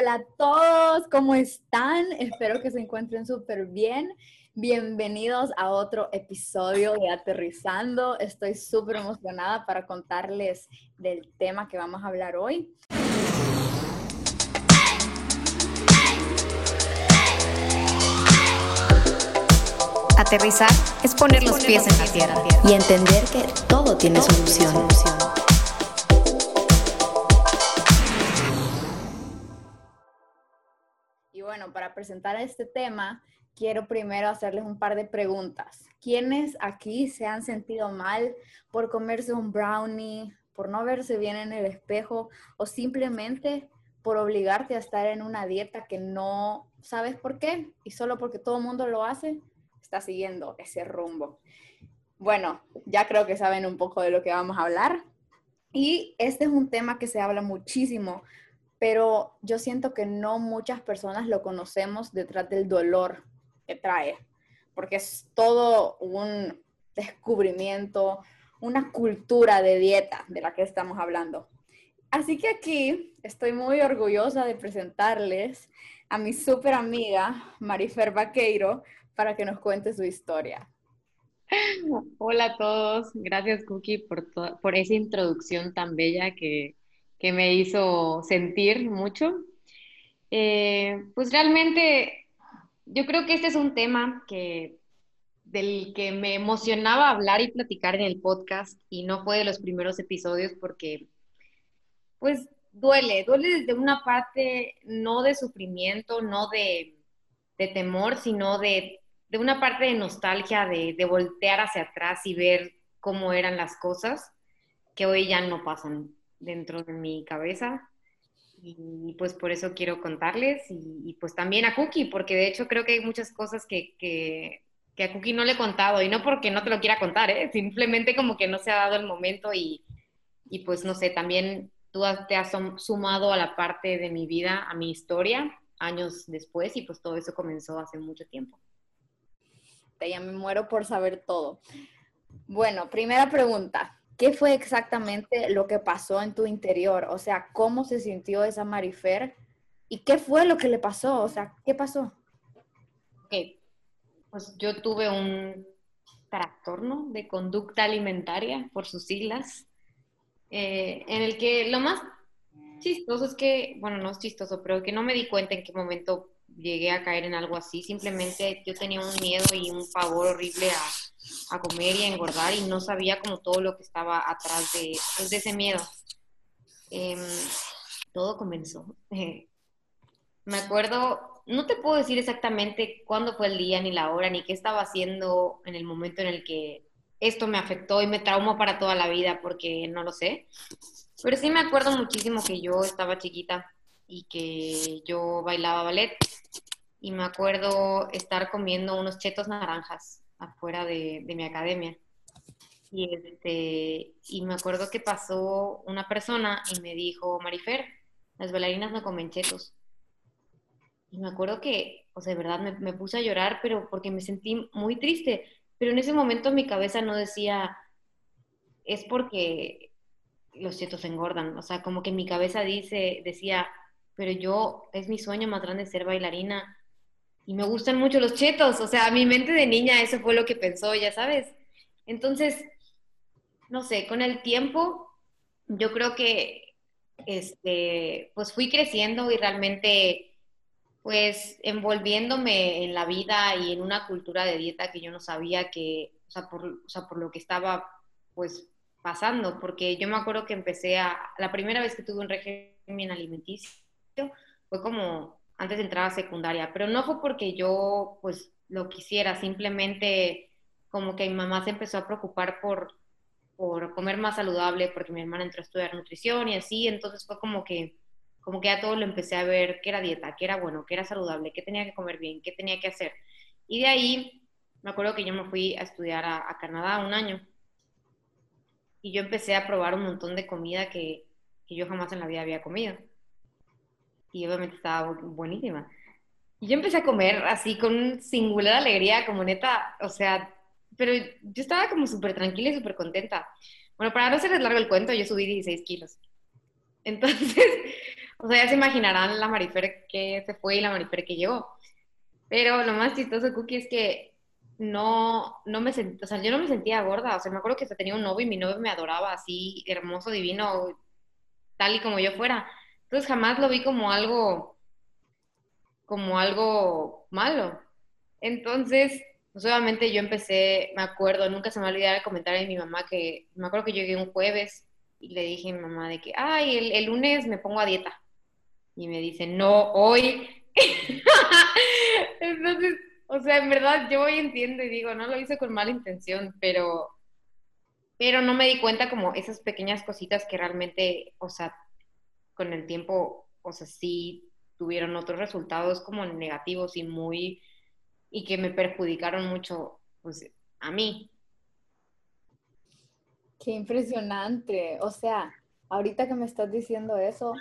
Hola a todos, ¿cómo están? Espero que se encuentren súper bien. Bienvenidos a otro episodio de Aterrizando. Estoy súper emocionada para contarles del tema que vamos a hablar hoy. Aterrizar es poner los pies en la tierra y entender que todo tiene solución. Para presentar este tema, quiero primero hacerles un par de preguntas. ¿Quiénes aquí se han sentido mal por comerse un brownie, por no verse bien en el espejo o simplemente por obligarte a estar en una dieta que no sabes por qué y solo porque todo el mundo lo hace? está siguiendo ese rumbo. Bueno, ya creo que saben un poco de lo que vamos a hablar. Y este es un tema que se habla muchísimo, pero yo siento que no muchas personas lo conocemos detrás del dolor que trae, porque es todo un descubrimiento, una cultura de dieta de la que estamos hablando. Así que aquí estoy muy orgullosa de presentarles a mi súper amiga Marifer Vaqueiro, para que nos cuente su historia. Hola a todos, gracias Cookie por, por esa introducción tan bella que, que me hizo sentir mucho. Eh, pues realmente yo creo que este es un tema que, del que me emocionaba hablar y platicar en el podcast y no fue de los primeros episodios porque pues duele, duele desde una parte no de sufrimiento, no de, de temor, sino de de una parte de nostalgia, de, voltear hacia atrás y ver cómo eran las cosas, que hoy ya no pasan dentro de mi cabeza. Y pues por eso quiero contarles y, pues también a Cookie, porque de hecho creo que hay muchas cosas que, que, a Cookie no le he contado y no porque no te lo quiera contar, ¿eh? simplemente como que no se ha dado el momento y, y pues no sé, también tú te has sumado a la parte de mi vida, a mi historia, años después y pues todo eso comenzó hace mucho tiempo ya me muero por saber todo. Bueno, primera pregunta. ¿Qué fue exactamente lo que pasó en tu interior? O sea, ¿cómo se sintió esa Marifer? ¿Y qué fue lo que le pasó? O sea, ¿qué pasó? Ok, pues yo tuve un trastorno de conducta alimentaria, por sus siglas, eh, en el que lo más chistoso es que, bueno, no es chistoso, pero que no me di cuenta en qué momento llegué a caer en algo así. Simplemente yo tenía un miedo y un pavor horrible a, comer y a engordar y no sabía como todo lo que estaba atrás de, pues, ese miedo. Em, todo comenzó. me acuerdo, no te puedo decir exactamente cuándo fue el día, ni la hora, ni qué estaba haciendo en el momento en el que esto me afectó y me traumó para toda la vida, porque no lo sé. Pero sí me acuerdo muchísimo que yo estaba chiquita y que yo bailaba ballet y me acuerdo estar comiendo unos chetos naranjas afuera de, mi academia. Y, este, y me acuerdo que pasó una persona y me dijo, Marifer, las bailarinas no comen chetos. Y me acuerdo que, o sea, de verdad me, me, puse a llorar, pero porque me sentí muy triste. Pero en ese momento mi cabeza no decía, es porque los chetos engordan. O sea, como que mi cabeza dice, decía, pero yo, es mi sueño más grande ser bailarina y me gustan mucho los chetos, o sea, mi mente de niña eso fue lo que pensó, ya sabes. Entonces, no sé, con el tiempo yo creo que este pues fui creciendo y realmente pues envolviéndome en la vida y en una cultura de dieta que yo no sabía que, o sea, por, o sea, por lo que estaba pues pasando, porque yo me acuerdo que empecé a, la primera vez que tuve un régimen alimenticio fue como antes de entrar a secundaria, pero no fue porque yo pues lo quisiera, simplemente como que mi mamá se empezó a preocupar por, por comer más saludable, porque mi hermana entró a estudiar nutrición y así, entonces fue como que, como que ya todo lo empecé a ver, qué era dieta, qué era bueno, qué era saludable, qué tenía que comer bien, qué tenía que hacer. Y de ahí me acuerdo que yo me fui a estudiar a, a Canadá un año y yo empecé a probar un montón de comida que, que yo jamás en la vida había comido y obviamente estaba buenísima. Y yo empecé a comer así con singular alegría, como neta, o sea, pero yo estaba como súper tranquila y súper contenta. Bueno, para no hacerles largo el cuento, yo subí 16 kilos. Entonces, O sea, ya se imaginarán la Marifer que se fue y la Marifer que llegó. Pero lo más chistoso, Cookie, es que no, no me sentía, o sea, yo no me sentía gorda. O sea, me acuerdo que tenía un novio y mi novio me adoraba así, hermoso, divino, tal y como yo fuera. Entonces jamás lo vi como algo, como algo malo. Entonces, pues obviamente yo empecé, me acuerdo, nunca se me olvidar el comentario de mi mamá que, me acuerdo que llegué un jueves y le dije a mi mamá de que, ay, el, el lunes me pongo a dieta. Y me dice, no, hoy. Entonces, o sea, en verdad yo hoy entiendo y digo, no lo hice con mala intención, pero, pero no me di cuenta como esas pequeñas cositas que realmente, o sea, con el tiempo, o sea, sí tuvieron otros resultados como negativos y muy, y que me perjudicaron mucho, pues, a mí. Qué impresionante. O sea, ahorita que me estás diciendo eso,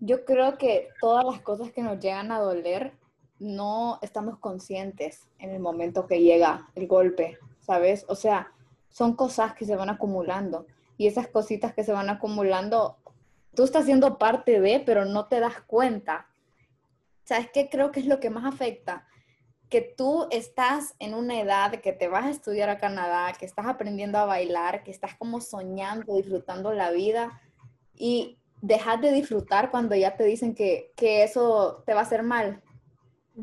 yo creo que todas las cosas que nos llegan a doler no estamos conscientes en el momento que llega el golpe, ¿sabes? O sea, son cosas que se van acumulando y esas cositas que se van acumulando, tú estás siendo parte de, pero no te das cuenta. ¿Sabes qué creo que es lo que más afecta? Que tú estás en una edad que te vas a estudiar a Canadá, que estás aprendiendo a bailar, que estás como soñando, disfrutando la vida y dejas de disfrutar cuando ya te dicen que, que eso te va a hacer mal,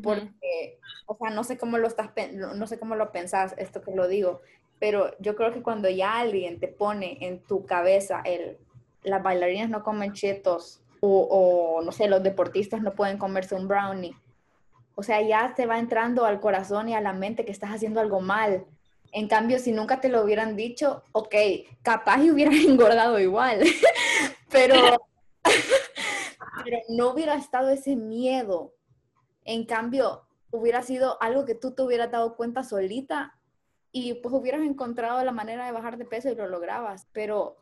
porque, o sea, no sé cómo lo estás, no sé cómo lo pensás, esto que lo digo, pero yo creo que cuando ya alguien te pone en tu cabeza el, las bailarinas no comen chetos o, no sé, los deportistas no pueden comerse un brownie, o sea, ya te va entrando al corazón y a la mente que estás haciendo algo mal. En cambio, si nunca te lo hubieran dicho, ok, capaz y hubieras engordado igual, pero, pero no hubiera estado ese miedo. En cambio, hubiera sido algo que tú te hubieras dado cuenta solita y pues hubieras encontrado la manera de bajar de peso y lo lograbas, pero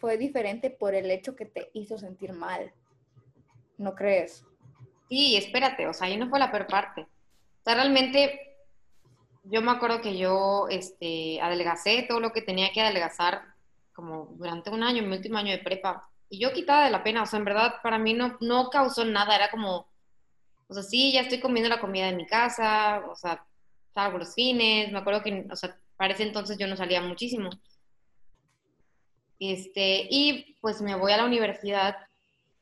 fue diferente por el hecho que te hizo sentir mal. ¿No crees? Sí, espérate, o sea, ahí no fue la peor parte. O sea, realmente yo me acuerdo que yo este, adelgacé todo lo que tenía que adelgazar como durante un año, mi último año de prepa. Y yo quitada de la pena, o sea, en verdad para mí no, no causó nada, era como o sea, sí, ya estoy comiendo la comida de mi casa, o sea, salgo los fines, me acuerdo que, o sea, para ese entonces yo no salía muchísimo. Este, y pues me voy a la universidad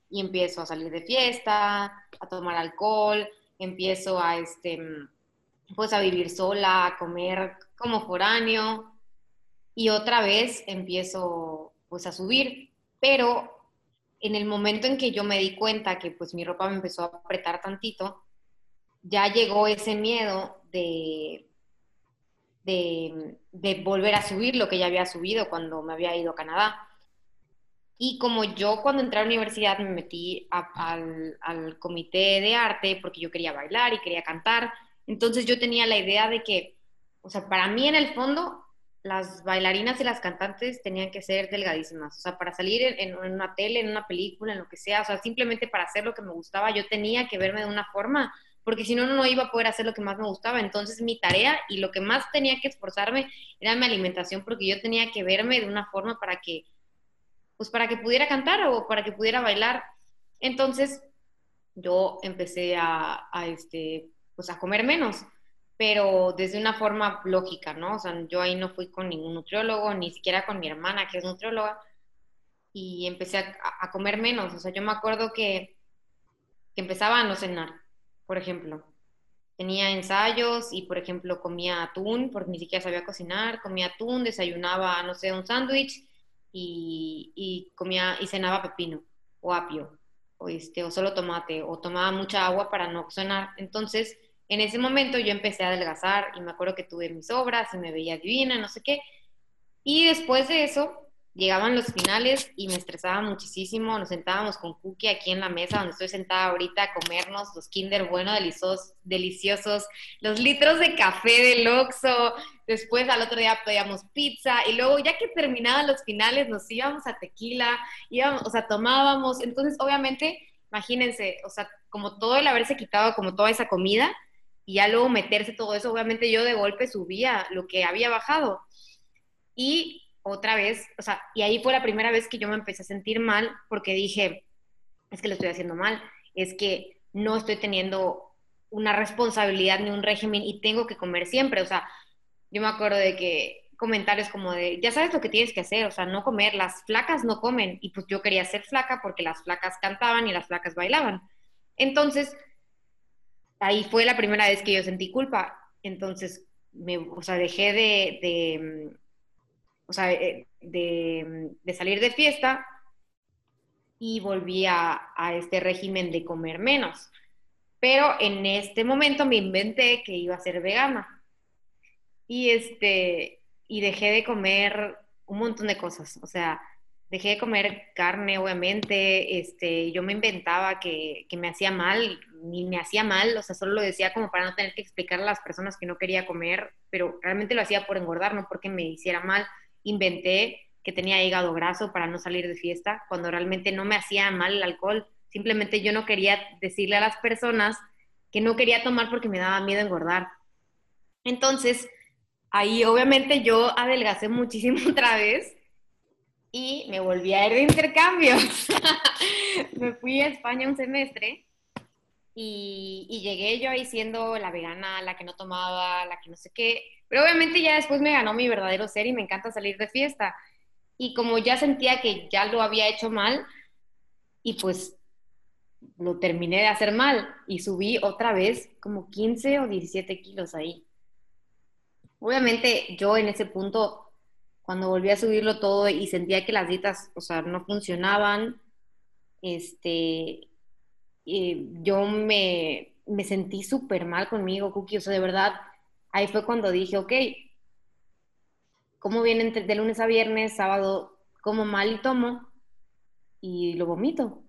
y empiezo a salir de fiesta, a tomar alcohol, empiezo a, este, pues a vivir sola, a comer como foráneo y otra vez empiezo pues a subir, pero en el momento en que yo me di cuenta que pues mi ropa me empezó a apretar tantito, ya llegó ese miedo de, de, volver a subir lo que ya había subido cuando me había ido a Canadá. Y como yo cuando entré a la universidad me metí al, comité de arte porque yo quería bailar y quería cantar, entonces yo tenía la idea de que, o sea, para mí en el fondo las bailarinas y las cantantes tenían que ser delgadísimas. O sea, para salir en, una tele, en una película, en lo que sea, o sea, simplemente para hacer lo que me gustaba, yo tenía que verme de una forma, porque si no, no iba a poder hacer lo que más me gustaba. Entonces, mi tarea y lo que más tenía que esforzarme era mi alimentación, porque yo tenía que verme de una forma para que, pues, para que pudiera cantar o para que pudiera bailar. Entonces, yo empecé a, a este, pues, a comer menos pero desde una forma lógica, ¿no? O sea, yo ahí no fui con ningún nutriólogo, ni siquiera con mi hermana, que es nutrióloga, y empecé a, comer menos. O sea, yo me acuerdo que, que empezaba a no cenar, por ejemplo. Tenía ensayos y, por ejemplo, comía atún, porque ni siquiera sabía cocinar, comía atún, desayunaba, no sé, un sándwich y, comía y cenaba pepino o apio, o, este, o solo tomate, o tomaba mucha agua para no cenar. Entonces, en ese momento yo empecé a adelgazar y me acuerdo que tuve mis obras y me veía divina, no sé qué. Y después de eso, llegaban los finales y me estresaba muchísimo. Nos sentábamos con Cookie aquí en la mesa donde estoy sentada ahorita a comernos los Kinder Bueno, deliciosos, deliciosos los litros de café del Oxxo. Después al otro día pedíamos pizza y luego ya que terminaban los finales nos íbamos a tequila, íbamos, o sea, tomábamos. Entonces, obviamente, imagínense, o sea, como todo el haberse quitado como toda esa comida, y ya luego meterse todo eso, obviamente yo de golpe subía lo que había bajado. Y otra vez, o sea, y ahí fue la primera vez que yo me empecé a sentir mal porque dije, es que lo estoy haciendo mal, es que no estoy teniendo una responsabilidad ni un régimen y tengo que comer siempre. O sea, yo me acuerdo de que comentarios como de, ya sabes lo que tienes que hacer, o sea, no comer, las flacas no comen. Y pues yo quería ser flaca porque las flacas cantaban y las flacas bailaban. Entonces, ahí fue la primera vez que yo sentí culpa. Entonces, me, o sea, dejé de, o sea, eh, de, salir de fiesta y volví a, a este régimen de comer menos. Pero en este momento me inventé que iba a ser vegana. Y este, y dejé de comer un montón de cosas. O sea, dejé de comer carne, obviamente. Este, yo me inventaba que, que me hacía mal, ni me hacía mal, o sea, solo lo decía como para no tener que explicar a las personas que no quería comer, pero realmente lo hacía por engordar, no porque me hiciera mal. Inventé que tenía hígado graso para no salir de fiesta, cuando realmente no me hacía mal el alcohol. Simplemente yo no quería decirle a las personas que no quería tomar porque me daba miedo engordar. Entonces, ahí obviamente yo adelgacé muchísimo otra vez y me volví a ir de intercambio. me fui a España un semestre y, y, llegué yo ahí siendo la vegana, la que no tomaba, la que no sé qué. Pero obviamente ya después me ganó mi verdadero ser y me encanta salir de fiesta. Y como ya sentía que ya lo había hecho mal, y pues lo terminé de hacer mal y subí otra vez como 15 o 17 kilos ahí. Obviamente yo en ese punto, cuando volví a subirlo todo y sentía que las dietas, o sea, no funcionaban, este, yo me, me sentí súper mal conmigo, Cookie, o sea, de verdad, ahí fue cuando dije, ok, ¿cómo viene de lunes a viernes, sábado, como mal y tomo? Y lo vomito.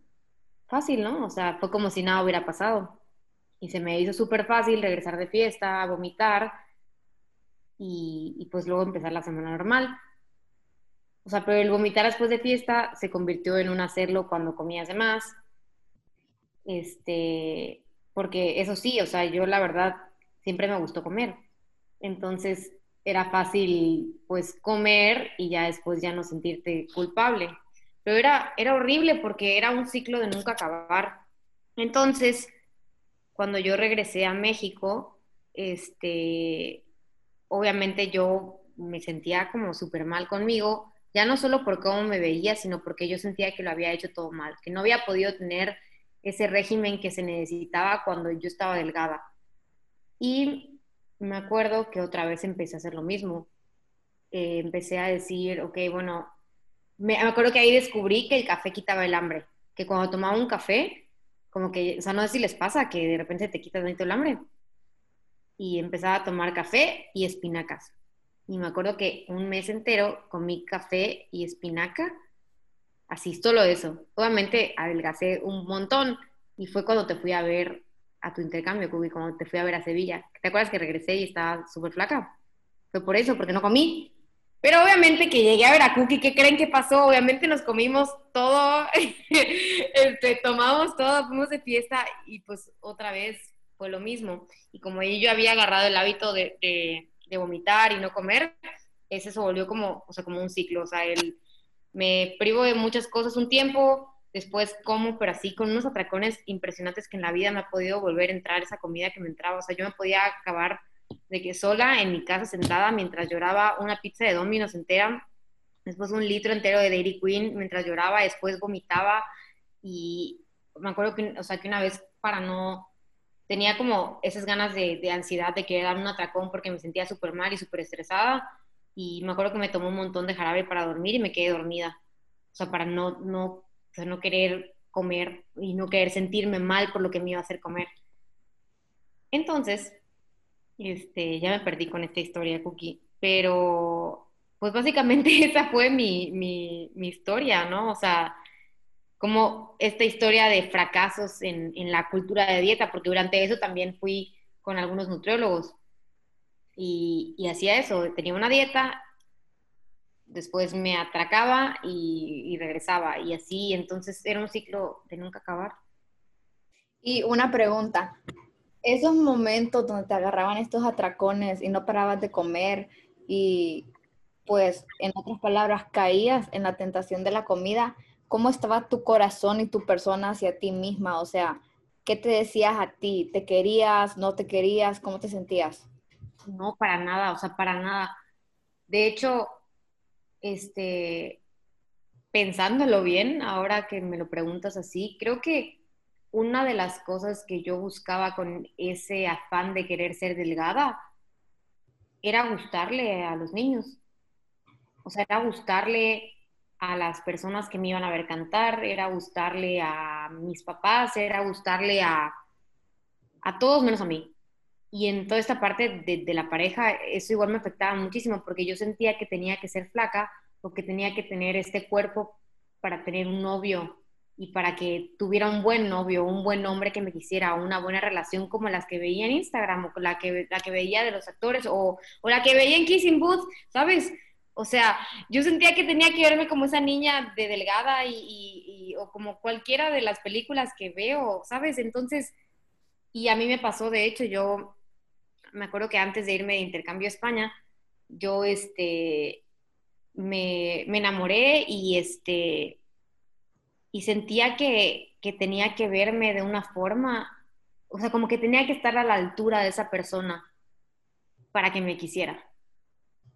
Fácil, ¿no? O sea, fue como si nada hubiera pasado. Y se me hizo súper fácil regresar de fiesta, vomitar y, pues luego empezar la semana normal. O sea, pero el vomitar después de fiesta se convirtió en un hacerlo cuando comías de más. Este, porque eso sí, o sea, yo la verdad siempre me gustó comer. Entonces era fácil pues comer y ya después ya no sentirte culpable. Pero era, era horrible porque era un ciclo de nunca acabar. Entonces, cuando yo regresé a México, este, obviamente yo me sentía como súper mal conmigo, ya no solo por cómo me veía, sino porque yo sentía que lo había hecho todo mal, que no había podido tener ese régimen que se necesitaba cuando yo estaba delgada. Y me acuerdo que otra vez empecé a hacer lo mismo. Eh, empecé a decir, ok, bueno, me, acuerdo que ahí descubrí que el café quitaba el hambre, que cuando tomaba un café, como que, o sea, no sé si les pasa que de repente te quitas el hambre y empezaba a tomar café y espinacas. Y me acuerdo que un mes entero comí café y espinaca, así solo eso. Obviamente adelgacé un montón y fue cuando te fui a ver a tu intercambio, cuando te fui a ver a Sevilla. ¿Te acuerdas que regresé y estaba súper flaca? Fue por eso, porque no comí. Pero obviamente que llegué a ver a Cookie, ¿qué creen que pasó? Obviamente nos comimos todo, este, tomamos todo, fuimos de fiesta y pues otra vez fue lo mismo. Y como yo había agarrado el hábito de, de, vomitar y no comer, ese se volvió como, o sea, como un ciclo. O sea, el, me privo de muchas cosas un tiempo, después como, pero así con unos atracones impresionantes que en la vida me ha podido volver a entrar esa comida que me entraba. O sea, yo me podía acabar de que sola en mi casa sentada mientras lloraba una pizza de Domino's entera, después un litro entero de Dairy Queen mientras lloraba, después vomitaba y me acuerdo que, o sea, que una vez para no tenía como esas ganas de, ansiedad de querer dar un atracón porque me sentía súper mal y súper estresada. Y me acuerdo que me tomó un montón de jarabe para dormir y me quedé dormida. O sea, para no, no, no querer comer y no querer sentirme mal por lo que me iba a hacer comer. Entonces, este, ya me perdí con esta historia, Cookie. Pero, pues básicamente esa fue mi, mi, mi historia, ¿no? O sea, como esta historia de fracasos en, la cultura de dieta, porque durante eso también fui con algunos nutriólogos y, hacía eso, tenía una dieta, después me atracaba y, regresaba y así, entonces era un ciclo de nunca acabar. Y una pregunta, esos momentos donde te agarraban estos atracones y no parabas de comer y pues en otras palabras caías en la tentación de la comida, ¿cómo estaba tu corazón y tu persona hacia ti misma? O sea, ¿qué te decías a ti? ¿Te querías? ¿No te querías? ¿Cómo te sentías? No, para nada, o sea, para nada. De hecho, este, pensándolo bien, ahora que me lo preguntas así, creo que una de las cosas que yo buscaba con ese afán de querer ser delgada era gustarle a los niños. O sea, era gustarle a las personas que me iban a ver cantar, era gustarle a mis papás, era gustarle a, a todos menos a mí. Y en toda esta parte de, de, la pareja, eso igual me afectaba muchísimo porque yo sentía que tenía que ser flaca o que tenía que tener este cuerpo para tener un novio y para que tuviera un buen novio, un buen hombre que me quisiera, una buena relación como las que veía en Instagram o la que, la que veía de los actores o, o la que veía en Kissing Booth, ¿sabes? O sea, yo sentía que tenía que verme como esa niña de delgada y, y, o como cualquiera de las películas que veo, ¿sabes? Entonces, y a mí me pasó, de hecho, yo me acuerdo que antes de irme de intercambio a España, yo este, me, me enamoré y este, y sentía que, que tenía que verme de una forma, o sea, como que tenía que estar a la altura de esa persona para que me quisiera.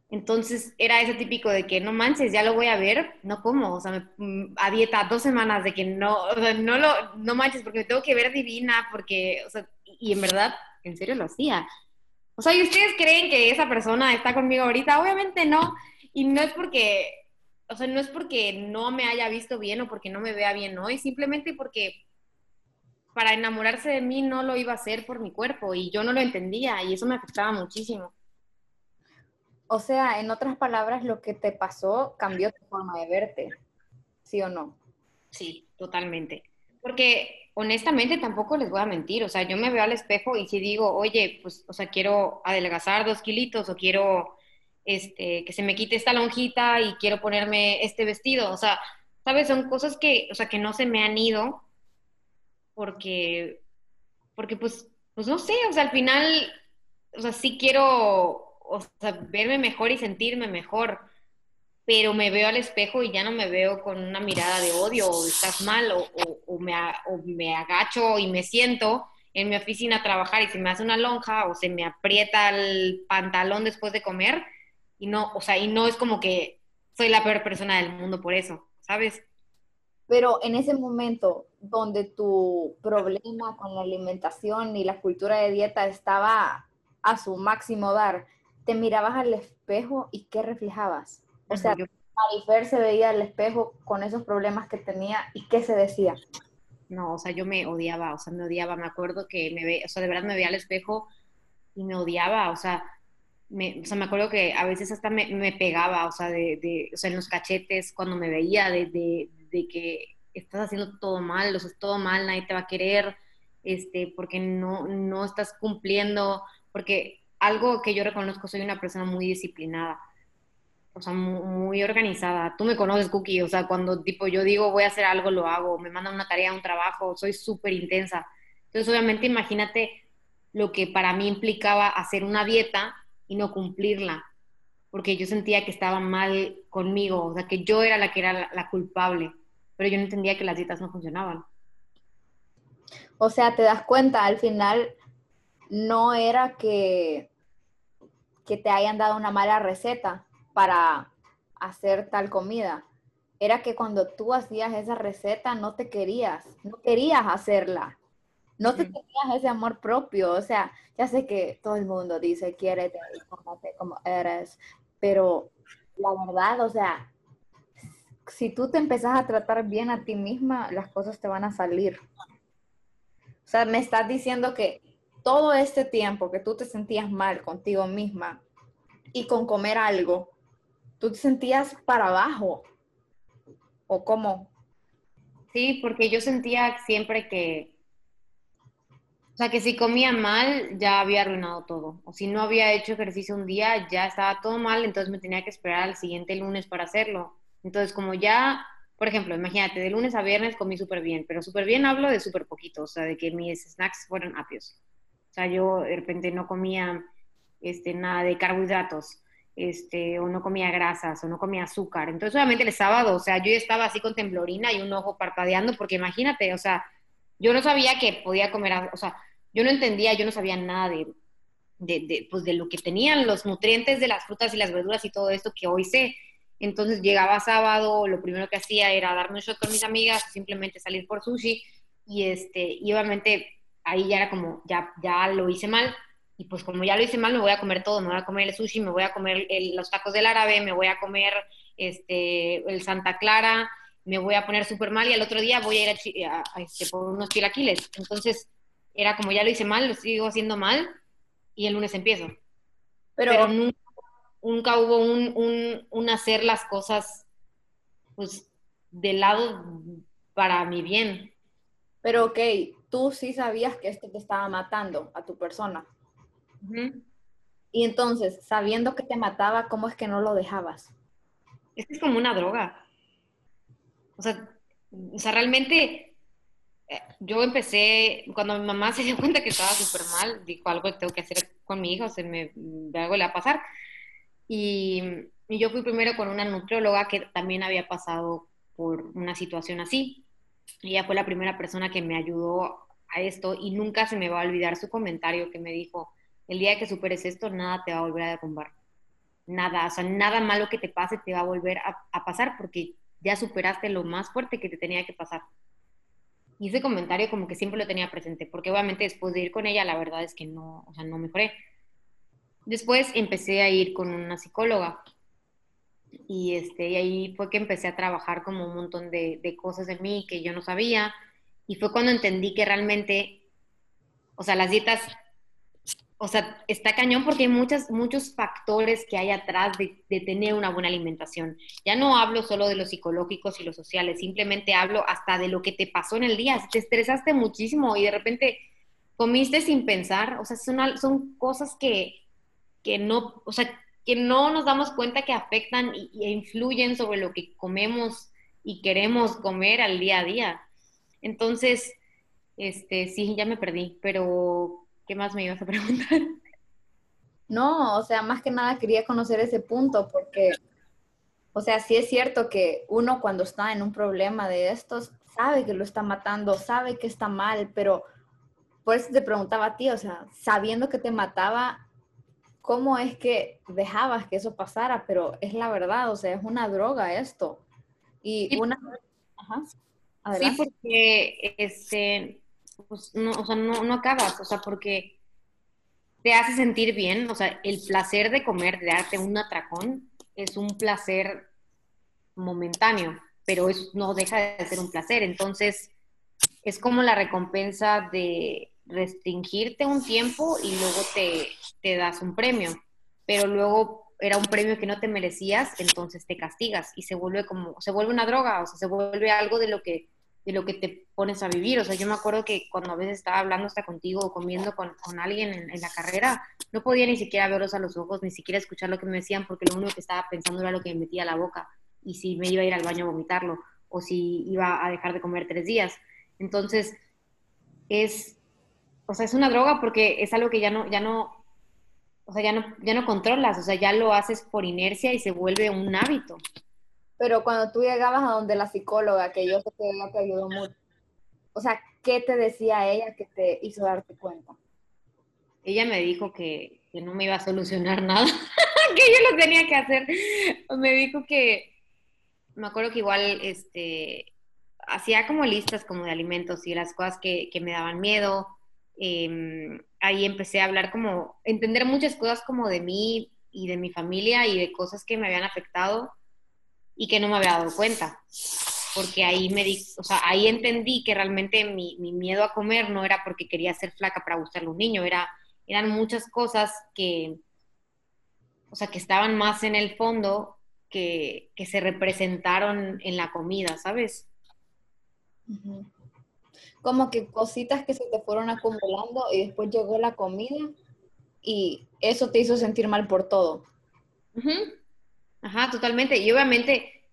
Entonces era ese típico de que no manches, ya lo voy a ver, no como, o sea, mm, a dieta dos semanas de que no, o sea, no lo, no manches porque me tengo que ver divina, porque, o sea, y en verdad, en serio lo hacía. O sea, ¿y ustedes creen que esa persona está conmigo ahorita? Obviamente no, y no es porque, o sea, no es porque no me haya visto bien o porque no me vea bien hoy, simplemente porque para enamorarse de mí no lo iba a hacer por mi cuerpo y yo no lo entendía y eso me afectaba muchísimo. O sea, en otras palabras, lo que te pasó cambió tu forma de verte, ¿sí o no? Sí, totalmente. Porque honestamente tampoco les voy a mentir, o sea, yo me veo al espejo y si digo, oye, pues, o sea, quiero adelgazar dos kilitos o quiero este, que se me quite esta lonjita y quiero ponerme este vestido, o sea, ¿sabes? Son cosas que, o sea, que no se me han ido porque, porque pues, pues no sé, o sea, al final, o sea, sí quiero o sea, verme mejor y sentirme mejor, pero me veo al espejo y ya no me veo con una mirada de odio o estás mal o, o, me, o me agacho y me siento en mi oficina a trabajar y se me hace una lonja o se me aprieta el pantalón después de comer y no, o sea, y no es como que soy la peor persona del mundo por eso, ¿sabes? Pero en ese momento donde tu problema con la alimentación y la cultura de dieta estaba a su máximo dar, te mirabas al espejo y qué reflejabas. O sea, Marifer se veía al espejo con esos problemas que tenía y qué se decía. No, o sea, yo me odiaba, o sea, me odiaba. Me acuerdo que me ve, o sea, de verdad me veía al espejo y me odiaba, o sea, me, o sea, me acuerdo que a veces hasta me, me pegaba, o sea, de, de, o sea, en los cachetes cuando me veía de, de, de, que estás haciendo todo mal, o sea, es todo mal, nadie te va a querer, este, porque no, no estás cumpliendo, porque algo que yo reconozco, soy una persona muy disciplinada, o sea, muy, organizada. Tú me conoces, Cookie, o sea, cuando tipo yo digo voy a hacer algo, lo hago, me mandan una tarea, un trabajo, soy súper intensa. Entonces, obviamente, imagínate lo que para mí implicaba hacer una dieta y no cumplirla, porque yo sentía que estaba mal conmigo, o sea, que yo era la que era la, culpable, pero yo no entendía que las dietas no funcionaban. O sea, te das cuenta, al final no era que, que te hayan dado una mala receta para hacer tal comida. Era que cuando tú hacías esa receta no te querías, no querías hacerla. No te tenías ese amor propio. O sea, ya sé que todo el mundo dice, quiérete y como eres, pero la verdad, o sea, si tú te empezás a tratar bien a ti misma, las cosas te van a salir. O sea, me estás diciendo que todo este tiempo que tú te sentías mal contigo misma y con comer algo, tú te sentías para abajo. ¿O cómo? Sí, porque yo sentía siempre que, o sea, que si comía mal ya había arruinado todo. O si no había hecho ejercicio un día ya estaba todo mal, entonces me tenía que esperar al siguiente lunes para hacerlo. Entonces, como ya, por ejemplo, imagínate, de lunes a viernes comí súper bien, pero súper bien hablo de súper poquito, o sea, de que mis snacks fueron apios. O sea, yo de repente no comía este, nada de carbohidratos este, o no comía grasas, o no comía azúcar. Entonces, obviamente el sábado, o sea, yo estaba así con temblorina y un ojo parpadeando, porque imagínate, o sea, yo no sabía que podía comer, o sea, yo no entendía, yo no sabía nada de, de, pues de lo que tenían los nutrientes de las frutas y las verduras y todo esto que hoy sé. Entonces llegaba sábado, lo primero que hacía era darme un shot con mis amigas, simplemente salir por sushi y este, y obviamente ahí ya era como, ya, ya lo hice mal, y pues como ya lo hice mal, me voy a comer todo, me voy a comer el sushi, me voy a comer los tacos del árabe, me voy a comer este, el Santa Clara, me voy a poner súper mal y al otro día voy a ir a, este, por unos chilaquiles. Entonces era como ya lo hice mal, lo sigo haciendo mal y el lunes empiezo. Pero, nunca, hubo un, un, un hacer las cosas pues de lado para mi bien. Pero ok, tú sí sabías que esto te estaba matando a tu persona. Y entonces, sabiendo que te mataba, ¿cómo es que no lo dejabas? Es es como una droga. O sea, o sea realmente eh, yo empecé, cuando mi mamá se dio cuenta que estaba súper mal, dijo algo que tengo que hacer con mi hijo, se me, algo le va a pasar. Y, y, yo fui primero con una nutrióloga que también había pasado por una situación así. Ella fue la primera persona que me ayudó a esto y nunca se me va a olvidar su comentario que me dijo, el día que superes esto, nada te va a volver a derrumbar. Nada, o sea, nada malo que te pase te va a volver a, pasar porque ya superaste lo más fuerte que te tenía que pasar. Y ese comentario como que siempre lo tenía presente, porque obviamente después de ir con ella, la verdad es que no, o sea, no mejoré. Después empecé a ir con una psicóloga y, este, y ahí fue que empecé a trabajar como un montón de, de cosas de mí que yo no sabía y fue cuando entendí que realmente, o sea, las dietas o sea, está cañón porque hay muchas, muchos factores que hay atrás de, tener una buena alimentación. Ya no hablo solo de los psicológicos y los sociales, simplemente hablo hasta de lo que te pasó en el día. te estresaste muchísimo y de repente comiste sin pensar, o sea, son, son cosas que, que, no, o sea, que no nos damos cuenta que afectan e influyen sobre lo que comemos y queremos comer al día a día. Entonces, este, sí, ya me perdí, pero ¿Qué más me ibas a preguntar? No, o sea, más que nada quería conocer ese punto porque, o sea, sí es cierto que uno cuando está en un problema de estos sabe que lo está matando, sabe que está mal, pero por eso te preguntaba a ti, o sea, sabiendo que te mataba, ¿cómo es que dejabas que eso pasara? Pero es la verdad, o sea, es una droga esto. Y una... Ajá. Sí, porque este, pues no, o sea, no, no acabas, o sea, porque te hace sentir bien, o sea, el placer de comer, de darte un atracón, es un placer momentáneo, pero es, no deja de ser un placer. Entonces, es como la recompensa de restringirte un tiempo y luego te, te das un premio, pero luego era un premio que no te merecías, entonces te castigas y se vuelve como, se vuelve una droga, o sea, se vuelve algo de lo que de lo que te pones a vivir. O sea, yo me acuerdo que cuando a veces estaba hablando hasta contigo o comiendo con, con alguien en, la carrera, no podía ni siquiera verlos a los ojos, ni siquiera escuchar lo que me decían, porque lo único que estaba pensando era lo que me metía a la boca y si me iba a ir al baño a vomitarlo o si iba a dejar de comer tres días. Entonces, es, o sea, es una droga porque es algo que ya no, ya no, o sea, ya no, ya no controlas, o sea, ya lo haces por inercia y se vuelve un hábito. Pero cuando tú llegabas a donde la psicóloga, que yo sé que ella te ayudó mucho, o sea, ¿qué te decía ella que te hizo darte cuenta? Ella me dijo que, que no me iba a solucionar nada, que yo lo tenía que hacer. Me dijo que, me acuerdo que igual, este, hacía como listas como de alimentos y las cosas que, que me daban miedo. Em, ahí empecé a hablar como, entender muchas cosas como de mí y de mi familia y de cosas que me habían afectado y que no me había dado cuenta. Porque ahí me di, o sea, ahí entendí que realmente mi, mi miedo a comer no era porque quería ser flaca para gustarle a un niño, era, eran muchas cosas que, o sea, que estaban más en el fondo que, que se representaron en la comida, ¿sabes? Como que cositas que se te fueron acumulando y después llegó la comida y eso te hizo sentir mal por todo. Ajá, totalmente. Y obviamente,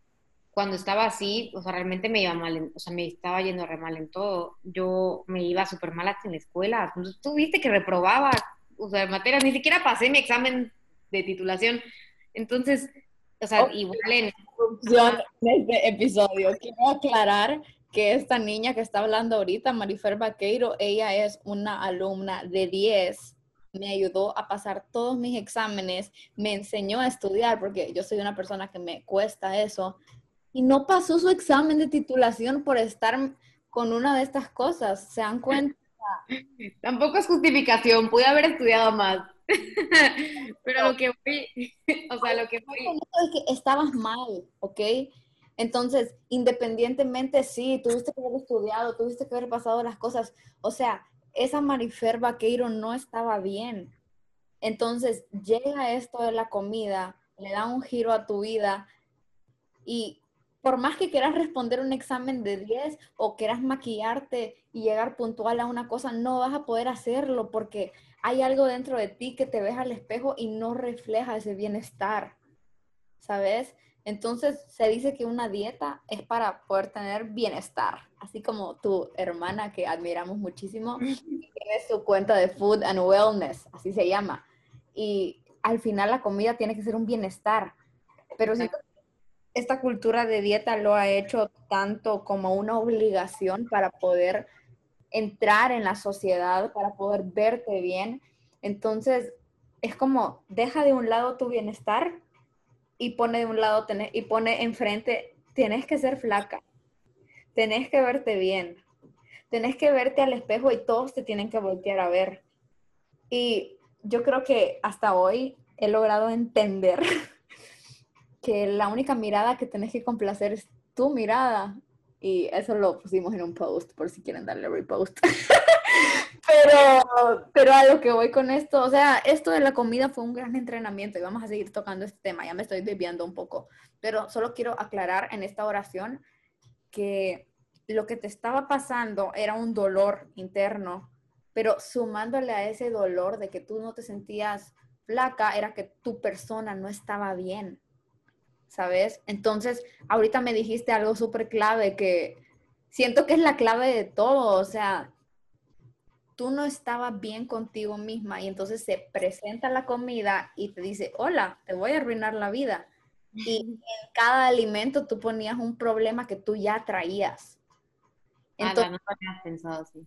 cuando estaba así, o sea, realmente me iba mal, o sea, me estaba yendo re mal en todo. Yo me iba súper mal hasta en la escuela. Tú viste que reprobaba, o sea, materias, ni siquiera pasé mi examen de titulación. Entonces, o sea, igual en... en este episodio, quiero aclarar que esta niña que está hablando ahorita, Marifer Vaqueiro, ella es una alumna de 10 me ayudó a pasar todos mis exámenes, me enseñó a estudiar, porque yo soy una persona que me cuesta eso, y no pasó su examen de titulación por estar con una de estas cosas. ¿Se dan cuenta? Tampoco es justificación, pude haber estudiado más. Pero lo que fui, o sea, lo que fui... Es que estabas mal, ¿ok? Entonces, independientemente, sí, tuviste que haber estudiado, tuviste que haber pasado las cosas. O sea, esa Marifer Vaqueiro no estaba bien. Entonces, llega esto de la comida, le da un giro a tu vida y por más que quieras responder un examen de 10 o quieras maquillarte y llegar puntual a una cosa, no vas a poder hacerlo porque hay algo dentro de ti que te ves al espejo y no refleja ese bienestar, ¿sabes? Entonces se dice que una dieta es para poder tener bienestar, así como tu hermana que admiramos muchísimo, tiene su cuenta de Food and Wellness, así se llama. Y al final la comida tiene que ser un bienestar, pero si esta cultura de dieta lo ha hecho tanto como una obligación para poder entrar en la sociedad, para poder verte bien. Entonces, es como, deja de un lado tu bienestar y pone de un lado y pone enfrente, tienes que ser flaca, tenés que verte bien, tenés que verte al espejo y todos te tienen que voltear a ver. Y yo creo que hasta hoy he logrado entender que la única mirada que tenés que complacer es tu mirada. Y eso lo pusimos en un post por si quieren darle repost. pero, pero a lo que voy con esto, o sea, esto de la comida fue un gran entrenamiento y vamos a seguir tocando este tema, ya me estoy desviando un poco, pero solo quiero aclarar en esta oración que lo que te estaba pasando era un dolor interno, pero sumándole a ese dolor de que tú no te sentías flaca, era que tu persona no estaba bien, ¿sabes? Entonces, ahorita me dijiste algo súper clave que siento que es la clave de todo, o sea, tú no estabas bien contigo misma y entonces se presenta la comida y te dice, hola, te voy a arruinar la vida. Y en cada alimento tú ponías un problema que tú ya traías. Entonces, no pensado así.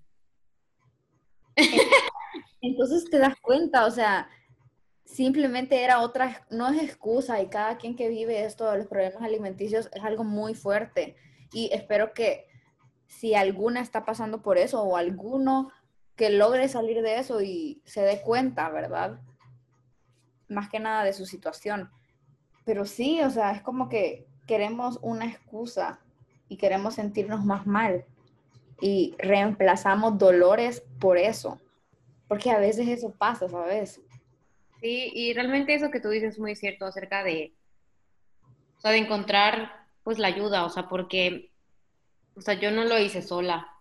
Entonces te das cuenta, o sea, simplemente era otra, no es excusa y cada quien que vive esto de los problemas alimenticios es algo muy fuerte. Y espero que si alguna está pasando por eso o alguno que logre salir de eso y se dé cuenta, ¿verdad? Más que nada de su situación. Pero sí, o sea, es como que queremos una excusa y queremos sentirnos más mal y reemplazamos dolores por eso, porque a veces eso pasa, ¿sabes? Sí, y realmente eso que tú dices es muy cierto acerca de, o sea, de encontrar pues la ayuda, o sea, porque, o sea, yo no lo hice sola,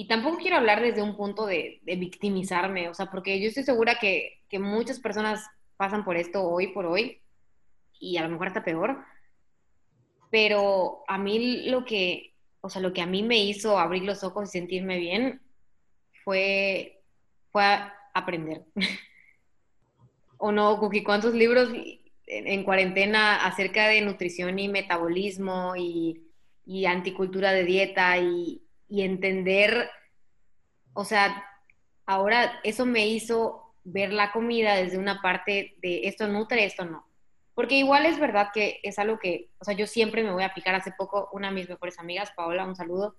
y tampoco quiero hablar desde un punto de, victimizarme, o sea, porque yo estoy segura que, muchas personas pasan por esto hoy por hoy y a lo mejor está peor, pero a mí lo que, o sea, lo que a mí me hizo abrir los ojos y sentirme bien fue, fue aprender. ¿O no, Cookie? ¿Cuántos libros en, cuarentena acerca de nutrición y metabolismo y, y anticultura de dieta y, y entender, o sea, ahora eso me hizo ver la comida desde una parte de esto nutre, esto no. Porque igual es verdad que es algo que, o sea, yo siempre me voy a aplicar. Hace poco una de mis mejores amigas, Paola, un saludo,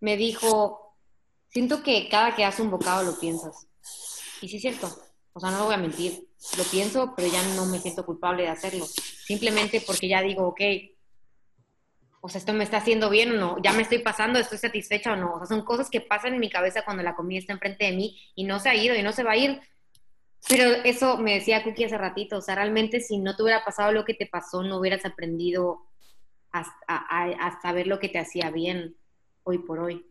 me dijo, siento que cada que hace un bocado lo piensas. Y sí es cierto, o sea, no lo voy a mentir, lo pienso, pero ya no me siento culpable de hacerlo. Simplemente porque ya digo, ok, o sea, esto me está haciendo bien o no, ya me estoy pasando, estoy satisfecha o no. O sea, son cosas que pasan en mi cabeza cuando la comida está enfrente de mí y no se ha ido y no se va a ir. Pero eso me decía Cookie hace ratito, o sea, realmente si no te hubiera pasado lo que te pasó, no hubieras aprendido a, a saber lo que te hacía bien hoy por hoy.